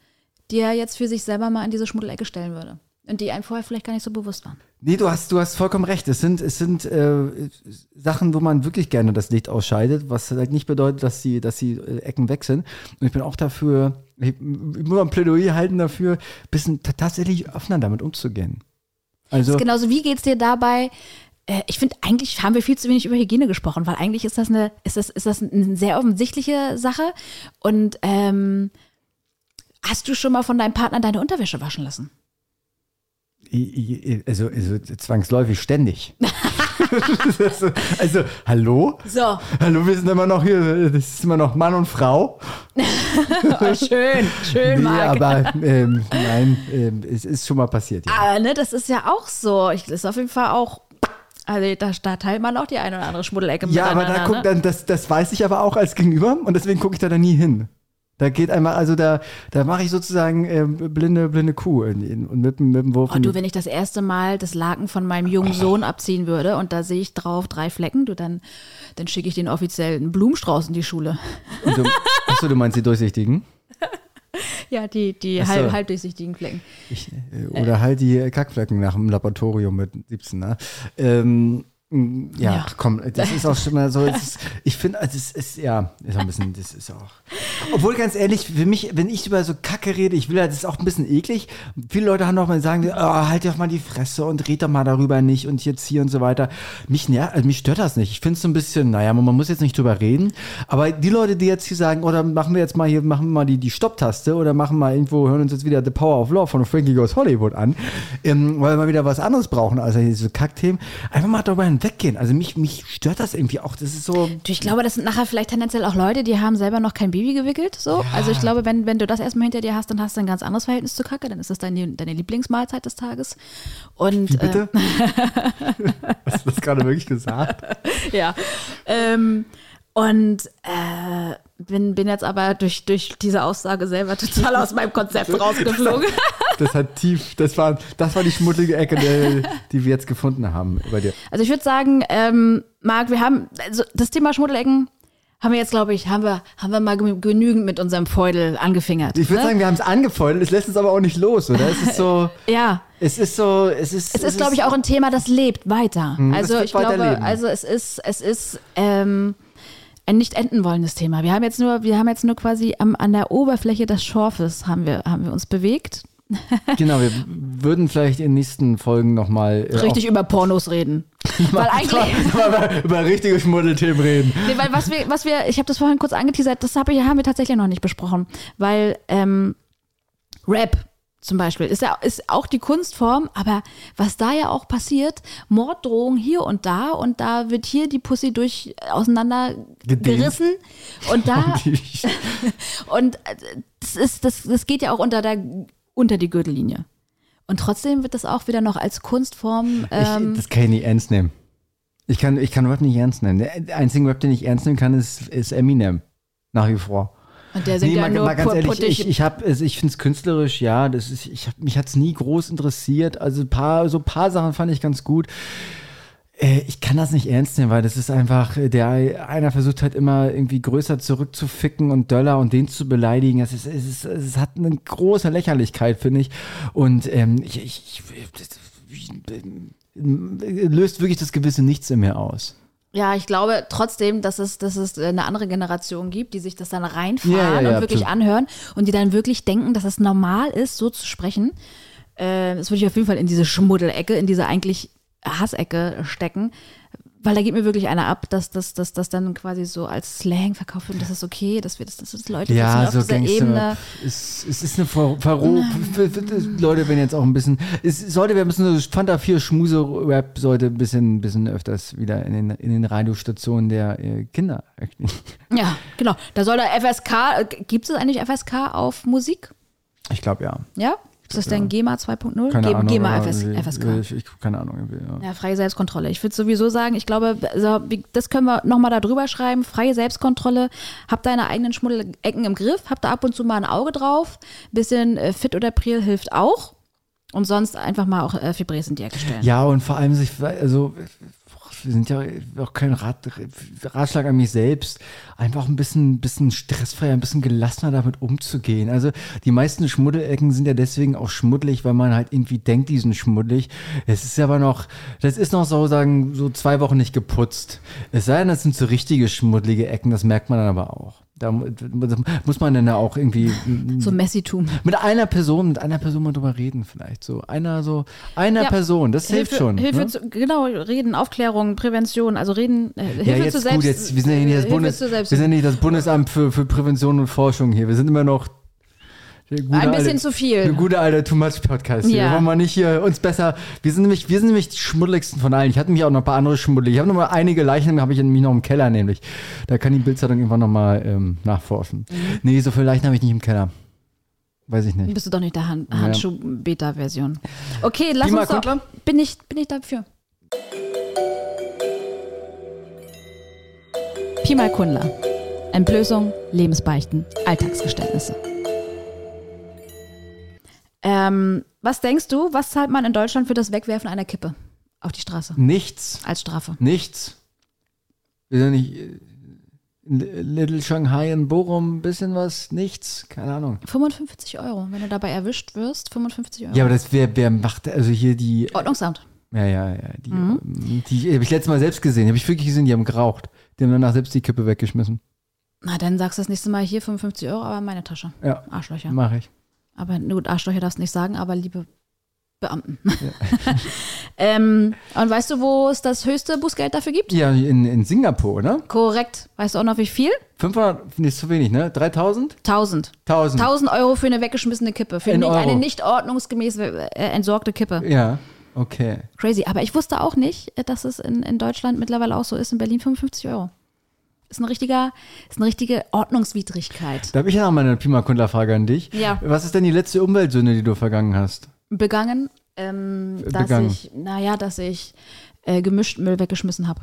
die er jetzt für sich selber mal in diese Schmuddelecke stellen würde. Und die einem vorher vielleicht gar nicht so bewusst waren. Nee, du hast, du hast vollkommen recht. Es sind, es sind äh, Sachen, wo man wirklich gerne das Licht ausschaltet, was halt nicht bedeutet, dass die, dass die äh, Ecken weg sind. Und ich bin auch dafür, ich muss ein Plädoyer halten dafür, bisschen t- tatsächlich offener damit umzugehen. Also, Genauso wie geht's dir dabei? Äh, ich finde, eigentlich haben wir viel zu wenig über Hygiene gesprochen, weil eigentlich ist das eine, ist das, ist das eine sehr offensichtliche Sache. Und ähm, hast du schon mal von deinem Partner deine Unterwäsche waschen lassen? also, also zwangsläufig ständig. also, *laughs* also, hallo? So, Hallo, wir sind immer noch hier, das ist immer noch Mann und Frau. *laughs* oh, schön, schön, Nee, Marc. aber ähm, nein, ähm, es ist schon mal passiert. Ja. Aber ne, das ist ja auch so. Ich, das ist auf jeden Fall auch. Also da, da teilt man auch die eine oder andere Schmuddelecke Ja, aber da guck, ne? dann, das, das weiß ich aber auch als Gegenüber und deswegen gucke ich da dann nie hin. Da geht einmal, also da, da mache ich sozusagen ähm, blinde, blinde Kuh in, in, und mit, dem- mit dem Wurf. Oh, in die- du, wenn ich das erste Mal das Laken von meinem jungen Sohn abziehen würde und da sehe ich drauf drei Flecken, du, dann, dann schicke ich den offiziell einen Blumenstrauß in die Schule. und du, *laughs* achso, du meinst die durchsichtigen? Ja, die, die so. halb, halbdurchsichtigen Flecken. Ich, äh, oder halt die Kackflecken nach dem Laboratorium mit 17, ne? Ähm, ja, Ja. komm, das ist auch schon mal so. Ist, ich finde, also es ist ja, ist auch ein bisschen, das ist auch. Obwohl ganz ehrlich, für mich, wenn ich über so Kacke rede, ich will ja, das ist auch ein bisschen eklig. Viele Leute haben doch mal sagen, oh, halt doch mal die Fresse und red doch mal darüber nicht und jetzt hier und so weiter. Mich, ner also mich stört das nicht. Ich finde es so ein bisschen, naja, man muss jetzt nicht drüber reden. Aber die Leute, die jetzt hier sagen, oder machen wir jetzt mal hier, machen wir mal die, die Stopptaste oder machen mal irgendwo, hören uns jetzt wieder The Power of Love von Frankie Goes Hollywood an, ähm, weil wir mal wieder was anderes brauchen als diese Kackthemen. Einfach mal darüber hinweggehen. Also mich, mich stört das irgendwie auch. Das ist so. Du, ich glaube, das sind nachher vielleicht tendenziell auch Leute, die haben selber noch kein Baby gewickelt. So. Also ich glaube, wenn, wenn du das erstmal hinter dir hast, dann hast du ein ganz anderes Verhältnis zu Kacke. Dann ist das deine, deine Lieblingsmahlzeit des Tages. Und Wie bitte? *laughs* Hast du das gerade wirklich gesagt? Äh, ja. Ähm, und äh, bin, bin jetzt aber durch, durch diese Aussage selber total aus meinem Konzept rausgeflogen. *laughs* Das hat tief, das war, das war die schmuttige Ecke, die, die wir jetzt gefunden haben bei dir. Also ich würde sagen, ähm, Marc, wir haben also das Thema Schmuddelecken haben wir jetzt, glaube ich, haben wir, haben wir mal genü- genügend mit unserem Feudel angefingert. Ich würde ne? sagen, wir haben es angefreundet, es lässt uns aber auch nicht los, oder? Es ist so, ja. es ist so, es ist. Es ist, glaube ich, auch ein Thema, das lebt weiter. es also ich glaube, also es ist, es ist ähm, nicht enden wollendes Thema. Wir haben jetzt nur, wir haben jetzt nur quasi am, an der Oberfläche des Schorfes haben wir, haben wir uns bewegt. *laughs* Genau, wir würden vielleicht in den nächsten Folgen nochmal. Äh, Richtig über Pornos reden. *laughs* weil eigentlich, *laughs* über, über richtige Schmuddelthemen reden. nee, weil was wir, was wir, ich habe das vorhin kurz angeteasert, das hab ich, haben wir tatsächlich noch nicht besprochen. Weil ähm, Rap zum Beispiel ist ja ist auch die Kunstform, aber was da ja auch passiert, Morddrohungen hier und da und da wird hier die Pussy durch auseinander Gedehnt. gerissen und da *laughs* *laughs* und äh, das ist das das geht ja auch unter der unter die Gürtellinie. Und trotzdem wird das auch wieder noch als Kunstform ähm, ich, das kann ich nicht ernst nehmen. Ich kann, ich kann Rap nicht ernst nehmen. Der einzige Rap, den ich ernst nehmen kann, ist, ist Eminem. Nach wie vor. Und der singt ja mal, nur mal ganz ehrlich, ich, ich, hab, es- ich finde es künstlerisch, ja, das ist, ich hab, mich hat es nie groß interessiert. Also ein paar, so ein paar Sachen fand ich ganz gut. Äh, Ich kann das nicht ernst nehmen, weil das ist einfach, äh, der einer versucht halt immer irgendwie größer zurückzuficken und Döller und den zu beleidigen. Es, ist, es, ist, es hat eine große Lächerlichkeit, finde ich. Und ähm, ich, ich, ich, das, löst wirklich das gewisse Nichts in mir aus. Ja, ich glaube trotzdem, dass es, dass es eine andere Generation gibt, die sich das dann reinfahren Ja, ja, ja, und wirklich absolut. anhören und die dann wirklich denken, dass es normal ist, so zu sprechen. Äh, das würde ich auf jeden Fall in diese Schmuddelecke, in diese eigentlich Hassecke stecken. Weil da geht mir wirklich einer ab, dass das dass, dass dann quasi so als Slang verkauft wird und das ist okay, dass wir das, dass das Leute Ja, so auf dieser Ebene. Gangster. Es, es ist eine Ver Verro Leute, wenn jetzt auch ein bisschen. Es sollte, wir müssen so Fanta 4 Schmuse-Rap sollte ein bisschen, bisschen öfters wieder in den, in den Radiostationen der äh, Kinder. *laughs* Ja, genau. Da soll der FSK, äh, gibt es eigentlich FSK auf Musik? Ich glaube ja. Ja? Ist das denn GEMA 2.0? Keine Ge- Ahnung. GEMA FS, FSK. Ich, ich, keine Ahnung. Ja. Ja, freie Selbstkontrolle. Ich würde sowieso sagen, ich glaube, also, das können wir nochmal da drüber schreiben. Freie Selbstkontrolle. Hab deine eigenen Schmuddelecken im Griff. Hab da ab und zu mal ein Auge drauf. Bisschen äh, Fit oder Priel hilft auch. Und sonst einfach mal auch äh, Fibres in die Ecke stellen. Ja, und vor allem sich, also sind ja auch kein Rat, Ratschlag an mich selbst, einfach ein bisschen, bisschen stressfreier, ein bisschen gelassener damit umzugehen. Also die meisten Schmuddelecken sind ja deswegen auch schmuddelig, weil man halt irgendwie denkt, die sind schmuddelig. Es ist aber noch, das ist noch so sagen, so zwei Wochen nicht geputzt. Es sei denn, das sind so richtige schmuddelige Ecken, das merkt man dann aber auch. Da mu- da muss man dann ja auch irgendwie So Messitum. mit einer Person, mit einer Person mal drüber reden vielleicht. So einer, so einer Ja. Person, das hilft schon. Hilfe ne? zu, genau, Reden, Aufklärung, Prävention, also Reden, äh, Hilfe Ja, jetzt zu selbst. gut, jetzt, wir sind ja nicht das, Hilfe Bundes, wir sind nicht das Bundesamt für, für Prävention und Forschung hier. Wir sind immer noch Ein bisschen alte, zu viel. Der gute alte Too Much Podcast hier. Ja. Wir wollen mal nicht hier uns besser. Wir sind nämlich, wir sind nämlich die schmuddeligsten von allen. Ich hatte mich auch noch ein paar andere schmuddelig. Ich habe noch mal einige Leichen, habe ich nämlich noch im Keller nämlich. Da kann die Bildzeitung irgendwann noch mal ähm, nachforschen. Mhm. Nee, so viele Leichen habe ich nicht im Keller. Weiß ich nicht. Bist du doch nicht der Han Ja. Handschuh-Beta-Version. Okay, lass Pima uns doch, bin ich, bin ich dafür. Pi mal Kundler. Entblößung, Lebensbeichten, Alltagsgeständnisse. Ähm, was denkst du, was zahlt man in Deutschland für das Wegwerfen einer Kippe auf die Straße Nichts. als Strafe? Nichts. Wir sind nicht äh, in Little Shanghai in Bochum, ein bisschen was, nichts, keine Ahnung. 55 Euro, wenn du dabei erwischt wirst, 55 Euro. Ja, aber das wer, wer macht, also hier die, Ordnungsamt. ja, ja, ja, die, Mhm. ähm, die habe ich letztes Mal selbst gesehen, habe ich wirklich gesehen, die haben geraucht. Die haben danach selbst die Kippe weggeschmissen. Na, dann sagst du das nächste Mal hier 55 Euro, aber in meine Tasche. Ja, Arschlöcher. mache ich. Aber gut, Arschlöcher darfst du nicht sagen, aber liebe Beamten. *laughs* ähm, und weißt du, wo es das höchste Bußgeld dafür gibt? Ja, in, in Singapur, oder? Korrekt. Weißt du auch noch wie viel? 500, nicht zu wenig, ne? 3000? 1000. 1000. 1000 Euro für eine weggeschmissene Kippe. Für nicht, eine nicht ordnungsgemäß äh, entsorgte Kippe. Ja, okay. Crazy. Aber ich wusste auch nicht, äh, dass es in, in Deutschland mittlerweile auch so ist. In Berlin 55 Euro. Ist ein richtiger, ist eine richtige Ordnungswidrigkeit. Da habe ich ja noch mal eine Pima-Kundler-Frage an dich. Ja. Was ist denn die letzte Umweltsünde, die du vergangen hast? Begangen, ähm, dass Begangen. ich, naja, dass ich äh, gemischt Müll weggeschmissen habe.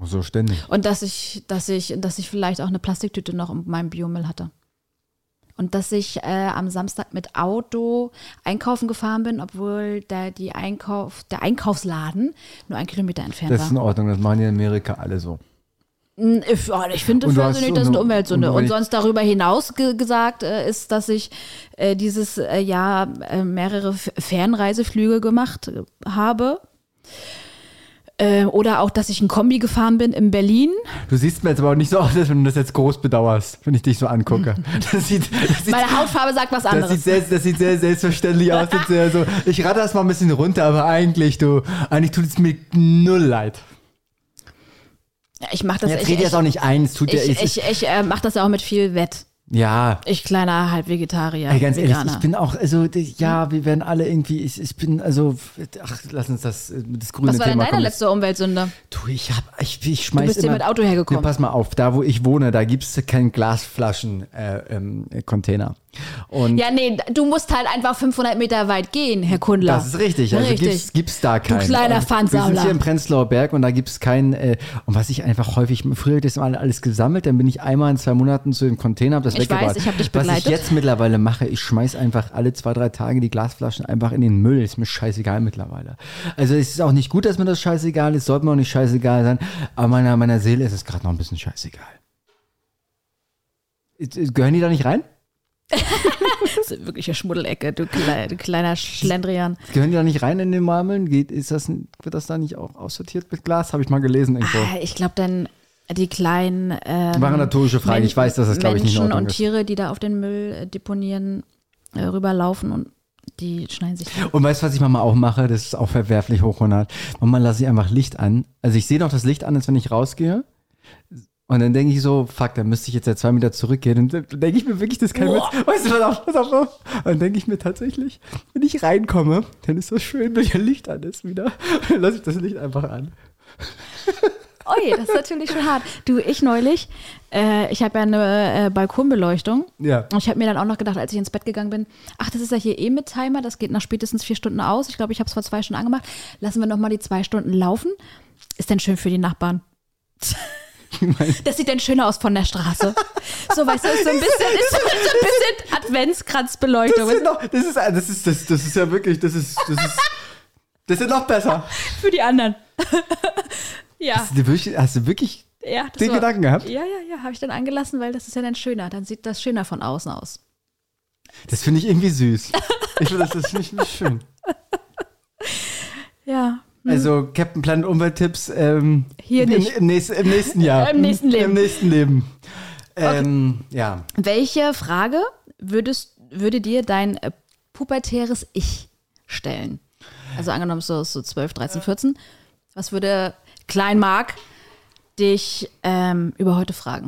So ständig. Und dass ich, dass ich, dass ich vielleicht auch eine Plastiktüte noch in meinem Biomüll hatte. Und dass ich äh, am Samstag mit Auto einkaufen gefahren bin, obwohl der, die Einkauf, der Einkaufsladen nur ein Kilometer entfernt Das ist in war. Ordnung, das machen die in Amerika alle so. Ich, ich finde du das das ist eine Umweltsünde. und sonst darüber hinaus ge gesagt äh, ist, dass ich äh, dieses äh, Jahr äh, mehrere Fernreiseflüge gemacht äh, habe. Äh, oder auch, dass ich ein Kombi gefahren bin in Berlin. Du siehst mir jetzt aber auch nicht so aus, als wenn du das jetzt groß bedauerst, wenn ich dich so angucke. *laughs* Das sieht, das sieht, Meine Hautfarbe sagt was das anderes. sieht, sehr, das sieht sehr selbstverständlich aus. Das sehr so, ich rate das mal ein bisschen runter, aber eigentlich, du, eigentlich tut es mir null leid. Ich mache das Jetzt ich, rede ich, jetzt auch nicht ein, es tut ich, es- ich, ich äh, mache das ja auch mit viel Wett. ja. Ich kleiner Halbvegetarier. Ey, ganz ehrlich, Veganer. ich bin auch, also ja, wir werden alle irgendwie, ich, ich bin, also, ach, lass uns das, äh, das grüne Was war denn Thema deine kommen. letzte Umweltsünde? Du, ich hab, ich, ich schmeiß Du bist hier immer, mit Auto hergekommen. Ja, pass mal auf, da wo ich wohne, da gibt's keinen Glasflaschen-Container. Äh, ähm, Container. Und Ja, nee, du musst halt einfach 500 Meter weit gehen, Herr Kundler. Das ist richtig. Also Richtig. gibt's, gibt's da keinen. kleiner Und Wir Pfandsammler. sind hier im Prenzlauer Berg und da gibt's keinen. Äh, und was ich einfach häufig, früher habe ich das mal alles gesammelt, dann bin ich einmal in zwei Monaten zu dem Container, hab das Ich weggebracht. weiß, ich hab dich Was ich begleitet. jetzt mittlerweile mache, ich schmeiß einfach alle zwei, drei Tage die Glasflaschen einfach in den Müll. Ist mir scheißegal mittlerweile. Also es ist auch nicht gut, dass mir das scheißegal ist, sollte mir auch nicht scheißegal sein, aber meiner, meiner Seele ist es gerade noch ein bisschen scheißegal. Gehören die da nicht rein? *laughs* Das ist wirklich eine Schmuddelecke, du, klei- du kleiner Schlendrian. Gehören die da nicht rein in den Marmeln? Geht, ist das, wird das da nicht auch aussortiert mit Glas? Habe ich mal gelesen irgendwo. Ah, Ich glaube dann die kleinen ähm, War eine rhetorische Frage. Ich weiß, dass das, glaube ich, nicht Menschen und ist. Tiere, die da auf den Müll äh, deponieren, äh, rüberlaufen und die schneiden sich. Und weißt du, was ich manchmal auch mache? Das ist auch verwerflich hoch 100. Manchmal lasse ich einfach Licht an. Also ich sehe noch das Licht an, als wenn ich rausgehe. Und dann denke ich so, fuck, dann müsste ich jetzt ja zwei Meter zurückgehen. Und dann denke ich mir wirklich, das ist kein Witz. Weißt du, pass auf, pass auf, pass auf. Und dann denke ich mir tatsächlich, wenn ich reinkomme, dann ist das schön, wenn hier Licht an ist wieder. Dann lasse ich das Licht einfach an. Ui, das ist natürlich schon hart. Du, ich neulich, äh, ich habe ja eine äh, Balkonbeleuchtung. Ja. Und ich habe mir dann auch noch gedacht, als ich ins Bett gegangen bin, ach, das ist ja hier eh mit Timer, das geht nach spätestens vier Stunden aus. Ich glaube, ich habe es vor zwei Stunden angemacht. Lassen wir noch mal die zwei Stunden laufen. Ist denn schön für die Nachbarn. *laughs* Das sieht denn schöner aus von der Straße. So, weißt du, ist so ein bisschen, ist so ein bisschen Adventskranzbeleuchtung. Das ist, noch, das, ist, das, ist, das, das ist ja wirklich, das ist, das ist, das ist noch besser. Für die anderen. ja. Hast du wirklich, hast du wirklich ja den war- Gedanken gehabt? Ja, ja, ja, habe ich dann angelassen, weil das ist ja dann schöner. Dann sieht das schöner von außen aus. Das finde ich irgendwie süß. Ich finde das, das finde ich nicht schön. Ja. Also Captain Planet Umwelttipps ähm, Hier im, nicht. Im, nächsten, Im nächsten Jahr. Im nächsten Leben. Im nächsten Leben. Ähm, Ja. Welche Frage würdest, würde dir dein äh, pubertäres Ich stellen? Also angenommen so, so 12, 13, 14. Was würde Klein Mark dich ähm, über heute fragen?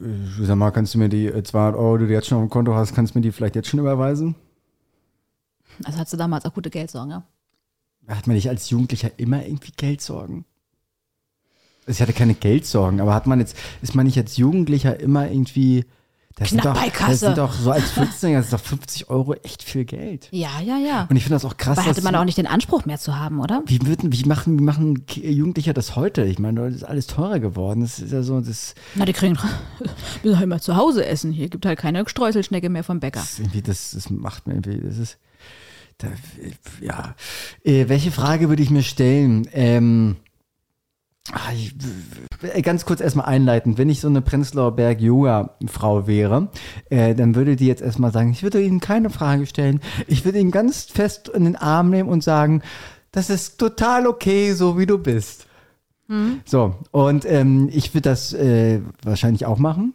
Äh, Sag mal, kannst du mir die äh, 200 Euro, die du jetzt schon auf dem Konto hast, kannst du mir die vielleicht jetzt schon überweisen? Also hattest du damals auch gute Geldsorgen, ja? Hat man nicht als Jugendlicher immer irgendwie Geldsorgen? Also Ich hatte keine Geldsorgen, aber hat man jetzt, ist man nicht als Jugendlicher immer irgendwie. Das sind Knapp doch, bei Kasse. Das sind doch so als 15 das ist doch 50 Euro echt viel Geld. Ja, ja, ja. Und ich finde das auch krass. Aber hatte man auch nicht den Anspruch mehr zu haben, oder? Wie, würden, wie, machen, wie machen Jugendliche das heute? Ich meine, das ist alles teurer geworden. Das ist ja so, das, Na, die kriegen müssen *laughs* halt immer zu Hause essen. Hier gibt halt keine Streuselschnecke mehr vom Bäcker. das, irgendwie, das, das macht mir irgendwie, das ist, da, ja. Äh, welche Frage würde ich mir stellen? Ähm, ah, ich, äh, ganz kurz erstmal einleitend, wenn ich so eine Prenzlauer Berg Yoga-Frau wäre, äh, dann würde die jetzt erstmal sagen, ich würde Ihnen keine Frage stellen. Ich würde ihn ganz fest in den Arm nehmen und sagen, das ist total okay, so wie du bist. So, und ähm, ich würde das äh, wahrscheinlich auch machen.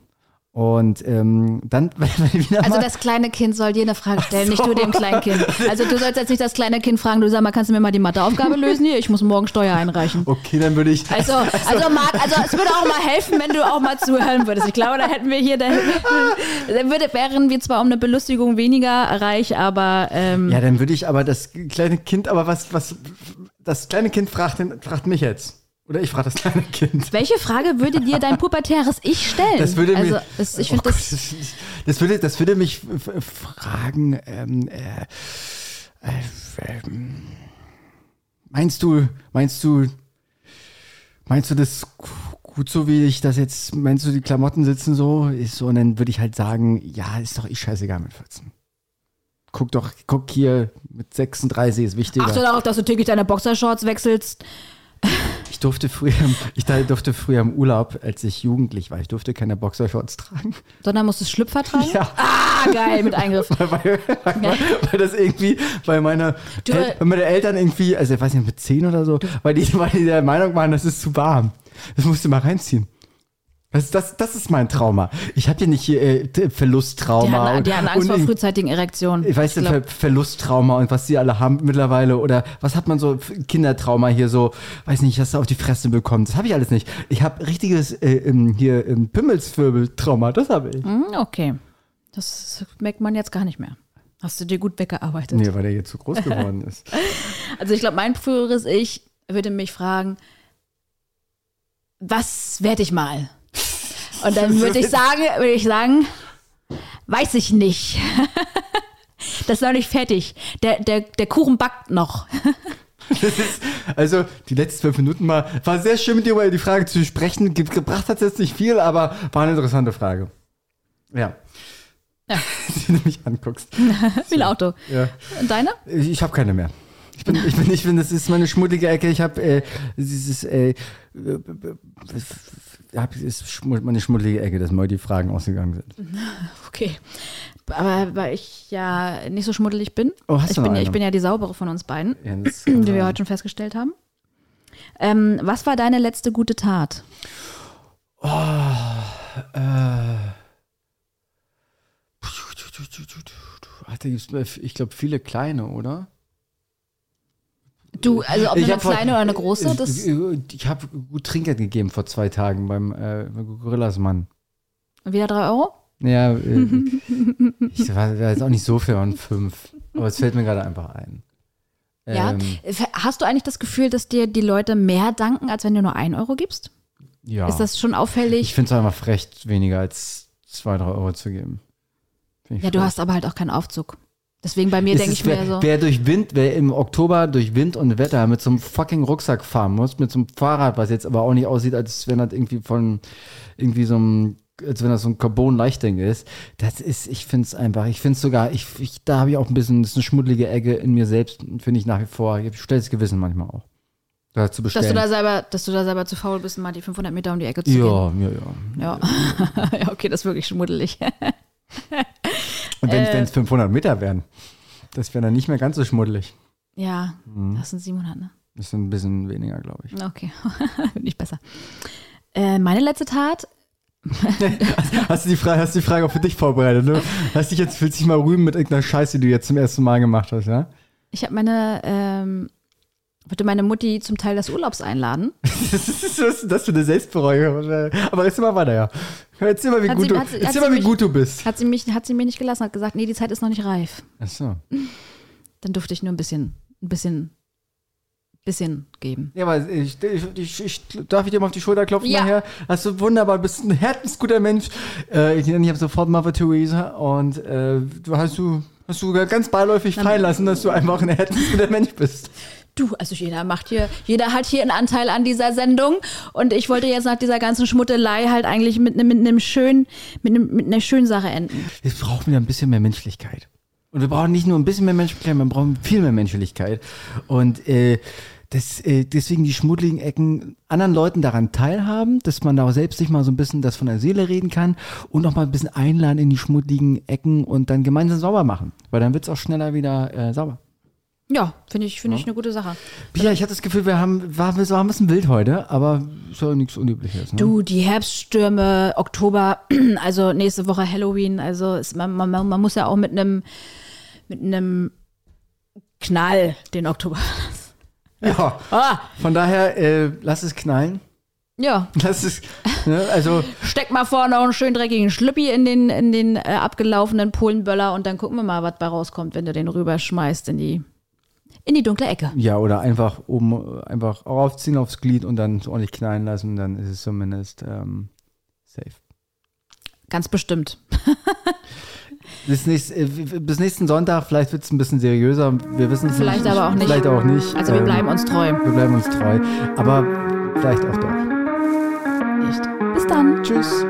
Und ähm, dann, *laughs* wenn wir wieder Also das kleine Kind soll dir eine Frage stellen, nicht du dem kleinen Kind. Also du sollst jetzt nicht das kleine Kind fragen, du sag mal, kannst du mir mal die Matheaufgabe lösen hier? Ich muss morgen Steuer einreichen. okay, dann würde ich, Also, also Marc, also es würde auch mal helfen, wenn du auch mal zuhören würdest. Ich glaube, da hätten wir hier, da, da würde, wären wir zwar um eine Belustigung weniger reich, aber ähm, ja, dann würde ich aber das kleine Kind, aber was, was, das kleine Kind fragt, den- fragt mich jetzt. Oder ich frage das kleine Kind. welche Frage würde dir dein pubertäres Ich stellen? Das würde also, mir, es, ich oh Gott, das, das, das würde, das würde mich fragen. Ähm, äh, äh, ähm, meinst du, meinst du, meinst du das gut so, wie ich das jetzt? Meinst du, die Klamotten sitzen so? Ist so, und dann würde ich halt sagen, ja, ist doch eh scheißegal mit 14. Guck doch, guck hier mit 36 ist wichtiger. achte darauf, dass du täglich deine Boxershorts wechselst. Ich durfte früher, ich durfte früher im Urlaub, als ich jugendlich war, ich durfte keine Boxershorts tragen. Sondern musst du Schlüpfer tragen? Ja. Ah, geil, mit Eingriff. weil, weil, weil das irgendwie, weil meine, Du, El weil meine Eltern irgendwie, also ich weiß nicht, mit 10 oder so, weil die, weil die der Meinung waren, das ist zu warm. Das musst du mal reinziehen. Das, das, das ist mein Trauma. Ich habe hier nicht äh, T- Die Verlusttrauma. hatten, die hatten Angst vor frühzeitigen Erektionen. ich weiß nicht, glaub- Ver Verlusttrauma und was die alle haben mittlerweile oder was hat man so für Kindertrauma hier so, weiß nicht, was du auf die Fresse bekommt. Das habe ich alles nicht. Ich habe richtiges äh, ähm, hier ähm, Pimmelswirbeltrauma, das habe ich. Hm, Okay. Das merkt man jetzt gar nicht mehr. Hast du dir gut weggearbeitet. Nee, weil der jetzt zu groß *laughs* geworden ist. Also ich glaube, mein früheres Ich würde mich fragen, was werde ich mal? Und dann würde ich *laughs* sagen, würde ich sagen, weiß ich nicht. *laughs* Das ist noch nicht fertig. Der, der, der Kuchen backt noch. *laughs* Ist, also die letzten zwölf Minuten mal, war sehr schön mit dir über die Frage zu sprechen. Ge gebracht hat es jetzt nicht viel, aber war eine interessante Frage. Ja. Ja. Wenn du mich anguckst. Wie ein Auto. Ja. Und deine? Ich habe keine mehr. Ich bin, ich bin, ich bin, das ist meine schmuddelige Ecke. Ich habe äh, dieses, äh, äh, hab, ist meine schmuddelige Ecke, dass mal die Fragen ausgegangen sind. *laughs* Okay. Aber weil ich ja nicht so schmuddelig bin. Oh, hast ich, du bin, ja- eine? ich bin ja die saubere von uns beiden, Ja, *clears throat* die wir heute schon festgestellt haben. Ähm, was war deine letzte gute Tat? Warte, gibt's, ich glaube, viele kleine, oder? Du, also ob Ich eine hab vor- kleine oder eine große, das. Ich habe gut Trinkgeld gegeben vor zwei Tagen beim äh, Gorillas Mann. Wieder drei Euro? Ja, äh, *laughs* ich war, war jetzt auch nicht so viel, waren fünf. Aber es fällt mir gerade einfach ein. Ja. Ähm, Hast du eigentlich das Gefühl, dass dir die Leute mehr danken, als wenn du nur ein Euro gibst? ja. Ist das schon ich auffällig? finde es einfach frech, weniger als zwei, drei Euro zu geben. Ich Ja, du frech. hast aber halt auch keinen Aufzug. Deswegen bei mir denke ich mir wer, so. wer durch Wind, wer im Oktober durch Wind und Wetter mit so einem fucking Rucksack fahren muss, mit so einem Fahrrad, was jetzt aber auch nicht aussieht, als wenn das irgendwie von irgendwie so einem, als wenn das so ein Carbon-Leichtding ist, das ist, ich finde es einfach, ich finde es sogar, ich, ich, da habe ich auch ein bisschen, das ist eine schmuddelige Ecke in mir selbst, finde ich nach wie vor. Ich schlechtes Gewissen manchmal auch. Da zu dass du da selber, dass du da selber zu faul bist, mal die 500 Meter um die Ecke zu gehen. ja, ja, ja. Ja. *laughs* ja, okay, das ist wirklich schmuddelig. *laughs* Und wenn Äh. es 500 Meter wären, das wäre dann nicht mehr ganz so schmuddelig. ja, Mhm. das sind 700, ne? Das ist ein bisschen weniger, glaube ich. Okay, *laughs* nicht besser. Äh, meine letzte Tat, *laughs* Hast du die Frage, hast die Frage auch für dich vorbereitet, ne? Hast dich jetzt, willst dich mal rühmen mit irgendeiner Scheiße, die du jetzt zum ersten Mal gemacht hast, ja? ich habe meine, ähm, würde meine Mutti zum Teil des Urlaubs einladen. *laughs* Das ist, das, für eine Selbstbereugung. Aber erzähl mal weiter, ja. Erzähl mal, wie, Hat gut, sie- du, hat erzähl mal, wie mich- gut du bist. Hat sie mich, hat sie mir nicht gelassen, hat gesagt, nee, die Zeit ist noch nicht reif. Ach so. Dann durfte ich nur ein bisschen, ein bisschen, bisschen geben. Ja, aber ich, ich, ich, darf ich dir mal auf die Schulter klopfen Ja. nachher? Hast du wunderbar, bist ein herzensguter Mensch. Äh, ich ich habe sofort Mother Teresa und äh, du hast du hast du ganz beiläufig fallen lassen, dass du einfach ein herzensguter Mensch bist. Du, also jeder macht hier, jeder hat hier einen Anteil an dieser Sendung und ich wollte jetzt nach dieser ganzen Schmuttelei halt eigentlich mit einem mit einem schönen, mit, einem, mit einer schönen Sache enden. Jetzt brauchen wir ein bisschen mehr Menschlichkeit. Und wir brauchen nicht nur ein bisschen mehr Menschlichkeit, wir brauchen viel mehr Menschlichkeit. Und äh, das, äh, deswegen die schmuddeligen Ecken anderen Leuten daran teilhaben, dass man da auch selbst sich mal so ein bisschen das von der Seele reden kann und auch mal ein bisschen einladen in die schmuddeligen Ecken und dann gemeinsam sauber machen. Weil dann wird es auch schneller wieder äh, sauber. Ja, finde ich, finde ich eine gute Sache. Pia, ich hatte das Gefühl, wir haben, war, wir waren ein bisschen wild heute, aber ist ja nichts Unübliches. Ne? Du, die Herbststürme, Oktober, *clears throat* also nächste Woche Halloween, also ist, man, man, man muss ja auch mit einem mit einem Knall den Oktober. Ja, *laughs* Ah, von daher, äh, lass es knallen. ja, *laughs* Lass es, ne, also steck mal vorne noch einen schön dreckigen Schlüppi in den, in den äh, abgelaufenen Polenböller und dann gucken wir mal, was bei rauskommt, wenn du den rüberschmeißt in die, in die dunkle Ecke. Ja, oder einfach oben einfach aufziehen aufs Glied und dann ordentlich knallen lassen, dann ist es zumindest ähm, safe. Ganz bestimmt. *laughs* Bis, nächst, äh, bis nächsten Sonntag, vielleicht wird es ein bisschen seriöser. Wir wissen es Vielleicht nicht. aber auch nicht. Vielleicht auch nicht. Also wir Ähm, bleiben uns treu. Wir bleiben uns treu. Aber vielleicht auch doch. Nicht. Bis dann. Tschüss.